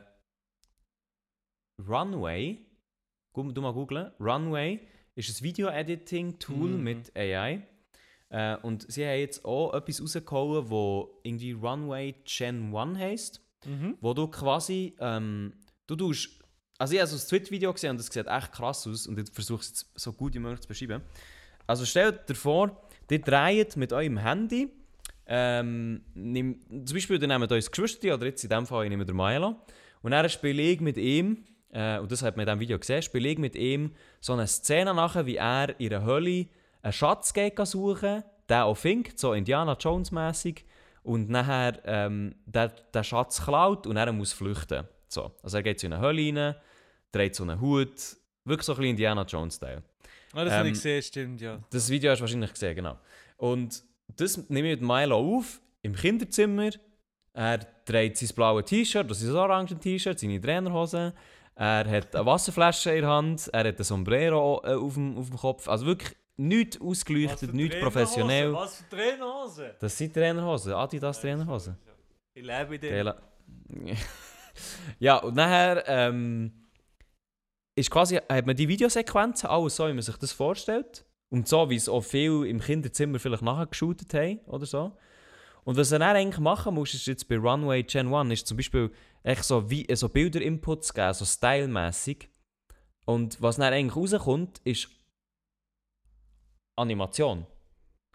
Runway. Du mal googlen. Runway ist ein Video-Editing-Tool Mhm. mit AI. Äh, und sie haben jetzt auch etwas rausgehauen, wo irgendwie Runway Gen 1 heisst. Mhm. wo du quasi, ähm, du tust, also ich habe so ein Tweet-Video gesehen und das sieht echt krass aus und ich versuche es so gut wie möglich zu beschreiben. Also stellt dir vor, ihr dreht mit eurem Handy, ähm, nimm, zum Beispiel ihr nehmt euer Geschwister oder jetzt in dem Fall ich nehme den Milo und dann spiele ich mit ihm, äh, und das hat man in diesem Video gesehen, spiele ich mit ihm so eine Szene nachher, wie er in einer Hölle einen Schatz geht suchen, der auch findet, so Indiana Jones-mäßig und nachher ähm, der, der Schatz klaut und er muss flüchten. So. Also er geht in eine Hölle rein, dreht so einen Hut, wirklich so ein bisschen Indiana Jones-Style. Ah, das habe Ähm, ich gesehen, stimmt, ja. Das Video hast du wahrscheinlich gesehen, genau. Und das nehme ich mit Milo auf, im Kinderzimmer. Er trägt sein blaues T-Shirt, das ist ein oranges T-Shirt, seine Trainerhose. Er hat eine Wasserflasche in der Hand, er hat ein Sombrero äh, auf, dem, auf dem Kopf. Also wirklich nichts ausgeleuchtet, nichts professionell. Was für Trainerhose? Das sind Trainerhosen, Adidas Trainerhosen. Ich lebe in dem. Geile. ja, und nachher ähm, ist quasi, hat man die Videosequenzen alles so, wie man sich das vorstellt. Und so, wie es auch viele im Kinderzimmer vielleicht nachher geshootet haben oder so. Und was er dann eigentlich machen muss, ist jetzt bei Runway Gen 1, ist zum Beispiel echt so, so Bilder-Inputs geben, so stylmäßig. Und was dann eigentlich rauskommt, ist Animation.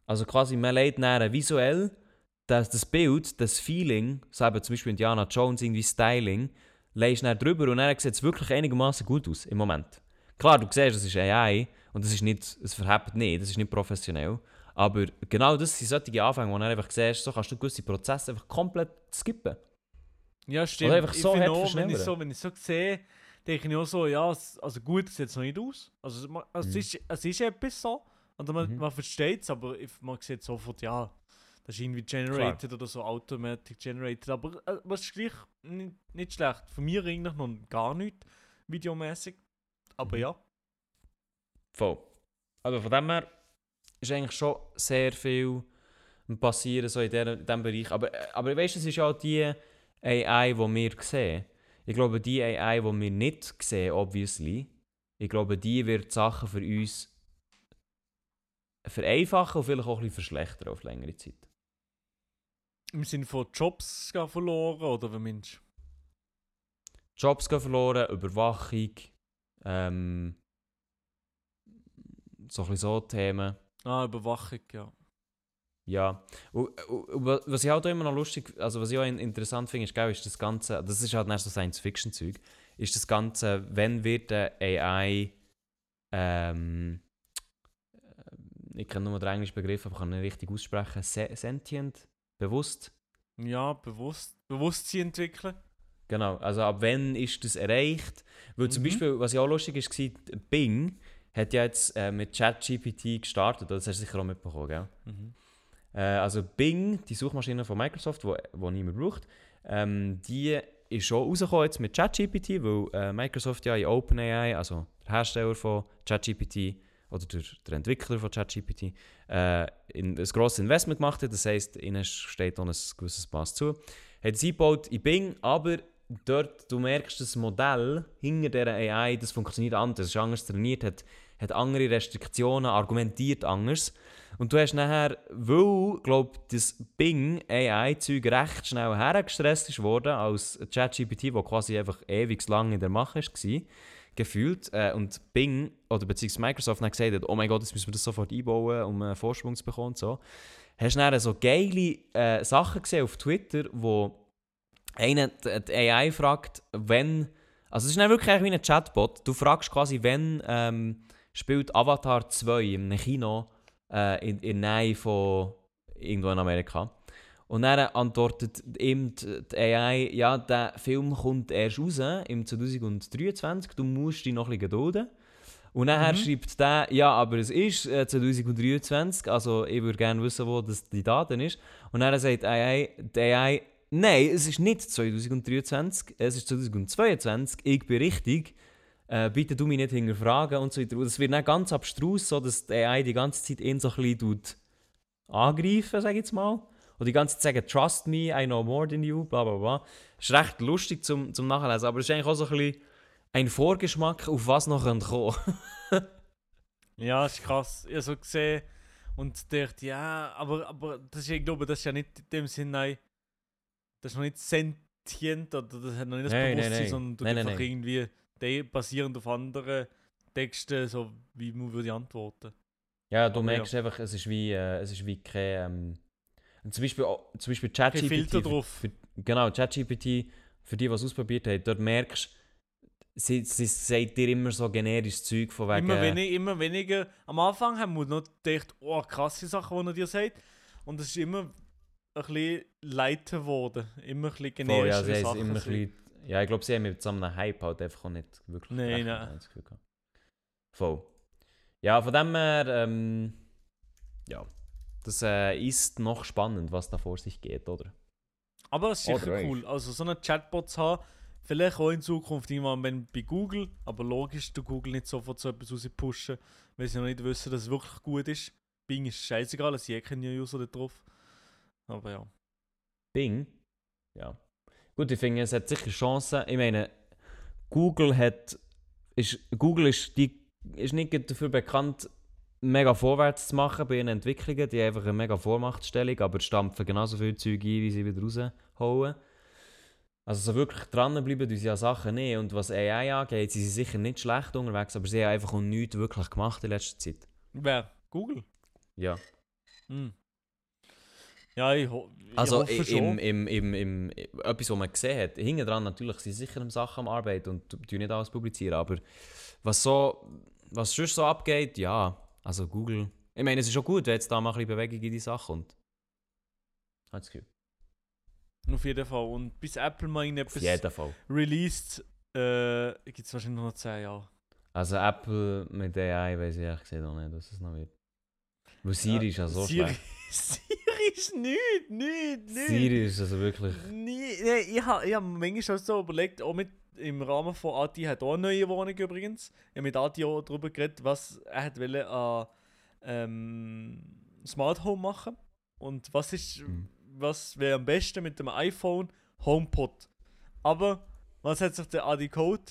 Also quasi, man legt dann visuell das, das Bild, das Feeling, so eben zum Beispiel Indiana Jones, irgendwie Styling, legst du dann drüber und dann sieht es wirklich einigermaßen gut aus im Moment. Klar, du siehst, es ist AI und das ist nicht, es verhebt nicht, das ist nicht professionell. Aber genau das sind solche Anfänge, wo du einfach siehst, so kannst du gewisse Prozesse einfach komplett skippen. Ja, stimmt. Oder einfach Ich so hat auch, wenn ich so, wenn ich so sehe, denke ich auch so, ja, also gut sieht es noch nicht aus. Also, es, Mhm. ist, es ist etwas so. Und man, Mhm. man versteht es, aber ich- man sieht sofort, ja, das ist irgendwie generated oder so, automatic generated. Aber äh, was ist gleich nicht, nicht schlecht. Von mir eigentlich noch gar nicht videomäßig. Aber Mhm. ja. Voll. Aber von dem her ist eigentlich schon sehr viel passieren so in diesem Bereich. Aber, äh, aber weißt du, es ist ja auch die AI, die wir sehen. Ich glaube, die AI, die wir nicht sehen, obviously, ich glaube, die wird Sachen für uns vereinfachen und vielleicht auch ein bisschen verschlechtern auf längere Zeit. Im Sinne von Jobs gehen verloren oder wie meinst du? Jobs gehen verloren, Überwachung, ähm, so ein so Themen. Ah, Überwachung, ja. Ja, und, und, und wa- was ich halt auch immer noch lustig, also was ich auch in- interessant finde, ist, gell, ist das Ganze, das ist halt nicht so Science-Fiction-Zeug, ist das Ganze, wenn wird der AI, ähm, äh, ich kenne nur den englischen Begriff, aber kann ihn nicht richtig aussprechen, se sentient, bewusst, Ja, bewusst, Bewusstsein entwickeln. genau, also ab wann ist das erreicht, weil zum Mhm. Beispiel, was ja auch lustig ist, war, Bing hat ja jetzt äh, mit ChatGPT gestartet, das hast du sicher auch mitbekommen, gell? Mhm. Äh, also Bing, die Suchmaschine von Microsoft, wo, wo niemand braucht, ähm, die ist schon rausgekommen jetzt mit ChatGPT, weil äh, Microsoft ja in OpenAI, also der Hersteller von ChatGPT oder der, der Entwickler von ChatGPT, äh, ein, grosses Investment gemacht hat. Das heisst, ihnen steht auch ein gewisses Maß zu. Hat sie gebaut in Bing, aber dort, du merkst, das Modell hinter dieser AI, das funktioniert anders, ist anders trainiert, hat, hat andere Restriktionen, argumentiert anders. Und du hast nachher, weil, glaube das Bing AI-Zeug recht schnell hergestresst ist worden, als ChatGPT, wo quasi einfach ewig lang in der Mache war, gefühlt. Äh, und Bing, oder beziehungsweise Microsoft, hat gesagt, oh mein Gott, jetzt müssen wir das sofort einbauen, um einen Vorsprung zu bekommen so. Hast du dann so geile äh, Sachen gesehen auf Twitter, wo einer die die AI fragt, wenn. Also, es ist nicht wirklich wie ein Chatbot. Du fragst quasi, wenn ähm, spielt Avatar 2 im Kino äh, in, der Nähe von irgendwo in Amerika. Und dann antwortet ihm die AI, ja, der Film kommt erst raus im 2023, du musst dich noch ein bisschen gedulden. Und dann Mhm. schreibt der, ja, aber es ist äh, 2023, also ich würde gerne wissen, wo das die Daten ist. Und dann sagt die AI, die AI, nein, es ist nicht 2023, es ist 2022, ich bin richtig. Äh, bitte du mich nicht hinterfragen und so weiter. Und es wird dann ganz abstrus, so dass die AI die ganze Zeit ihn so ein bisschen angreifen, sage ich jetzt mal. Die ganze Zeit sagen, trust me, I know more than you, bla bla bla. ist recht lustig zum, zum Nachlesen, aber es ist eigentlich auch so ein bisschen ein Vorgeschmack, auf was noch kommen könnte. Ja, ist krass. Ich habe so gesehen und dachte, ja, aber, aber das ist, ich glaube, das ist ja nicht in dem Sinne, nein, das ist noch nicht sentient oder das hat noch nicht das Nein, nein, Bewusstsein, nein. sondern du Nein, nein, einfach nein. irgendwie de basierend auf anderen Texten, so wie man würde antworten. Ja, du Aber ja. merkst einfach, es ist wie, äh, es ist wie kein... Ähm, zum Beispiel, zum Beispiel ChatGPT... Für-. Für, genau, ChatGPT, für die, die es ausprobiert haben, dort merkst du, sie, sie sagt dir immer so generisches Zeug von wegen... Immer, wenig, immer weniger. Am Anfang haben wir noch gedacht, oh, krasse Sachen, die er dir sagt. Und es ist immer ein bisschen leiter geworden. Immer ein bisschen ja, sie haben es Sachen. immer ein bisschen, ja, ich glaube, sie haben mit so einem Hype halt einfach nicht wirklich Nein, nein. Voll. Ja, von dem her, ähm, ja, das äh, ist noch spannend, was da vor sich geht, oder? Aber es ist Oder sicher weißt. cool. Also so einen Chatbot zu haben, vielleicht auch in Zukunft irgendwann wenn bei Google, aber logisch, du Google nicht sofort so etwas rauspushen, weil sie noch nicht wissen, dass es wirklich gut ist. Bing ist scheißegal, es sind eh keine User da drauf. Aber ja. Bing, ja. Gut, ich finde, es hat sicher Chancen. Ich meine, Google hat, ist, Google ist, die, ist nicht dafür bekannt, mega vorwärts zu machen bei ihren Entwicklungen. Die haben einfach eine mega Vormachtstellung, aber stampfen genauso viel Zeug ein, wie sie wieder raushauen. Also so wirklich dranbleiben tun sie an Sachen nicht. Und was AI angeht, sie sind sicher nicht schlecht unterwegs, aber sie haben einfach nichts wirklich gemacht in letzter Zeit. Wer? Google? Ja. Hm. Ja, ich, ho ich Also hoffe i- schon. im, im, im, im, etwas, was man gesehen hat, hinten dran natürlich sind sicher am Sachen am Arbeiten und tun nicht alles publizieren, aber was so, was sonst so abgeht, ja, also Google, ich meine, es ist schon gut, wenn jetzt da mal ein bisschen Bewegung in die Sache kommt. Hat das Gefühl. Auf jeden Fall. Und bis Apple mal Auf irgendetwas jeden Fall. released, äh, gibt es wahrscheinlich noch 10 Jahre. Also Apple mit AI weiß ich ehrlich gesagt auch nicht, was es noch wird. Weil Siri ist ja so Siri, schlecht. Siri ist nicht, nicht, nicht. Siri ist also wirklich... Nee, nee, ich habe ich hab manchmal auch so überlegt, auch mit, im Rahmen von Ati hat auch eine neue Wohnung übrigens. Ich habe mit Ati auch darüber geredet, was er hat wollte an ähm, Smart Home machen. Und was ist, Mhm. was wäre am besten mit dem iPhone HomePod. Aber was hat sich der Adi Code?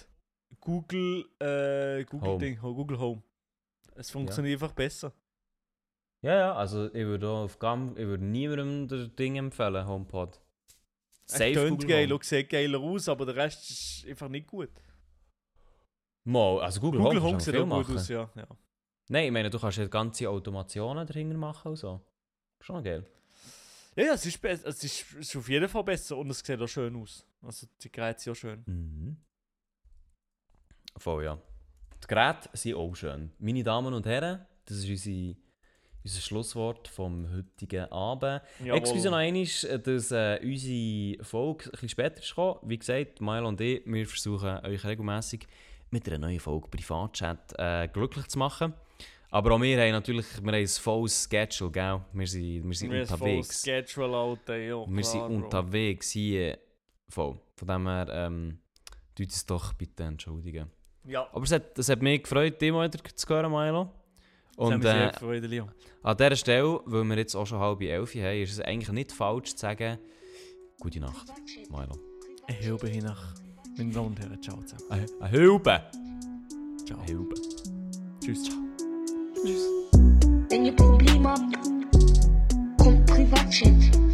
Google, äh, Google Home. Ding, Google Home. Es funktioniert einfach besser. Ja, ja, also ich würde auf Gam, ich würde niemandem das Ding empfehlen, HomePod. Es tönt Google geil und sieht geiler aus, aber der Rest ist einfach nicht gut. Mal, also Google, Google Home, Home sieht auch gut aus, ja. ja. Nein, ich meine, du kannst ja ganze Automationen dahinter machen und so. Schon geil. Ja, ja, es ist, es ist, es ist auf jeden Fall besser und es sieht auch schön aus. Also die Geräte sind auch schön. Mhm. Voll, ja. Die Geräte sind auch schön. Meine Damen und Herren, das ist unsere, unser Schlusswort vom heutigen Abend. Jawohl. Excuse noch einmal, dass äh, unsere Folge ein bisschen später ist gekommen. Wie gesagt, Milo und ich, wir versuchen euch regelmäßig mit einer neuen Folge Privatchat äh, glücklich zu machen. Aber auch wir haben natürlich wir haben ein volles Schedule, gell? Wir sind, wir sind Wir unterwegs. Schedule out, ey, ja, Wir sind klar, unterwegs hier. Voll. Von dem her, ähm, tut uns doch bitte entschuldigen. Ja, Aber es hat, es hat mich gefreut, dich mal wieder zu hören, Milo. Und, äh, Freude, Leon. Ah, An dieser Stelle, weil wir jetzt auch schon halb elf haben, ist es eigentlich nicht falsch zu sagen, gute Nacht, Milo. Eine Hilbe hinach. Meine Damen und ciao zusammen. Eine, Hilbe! Ciao. Eh, eh, Eine Hilbe. Tschüss. Ciao. Tschüss. Wenn ihr Probleme habt, kommt Privatchat.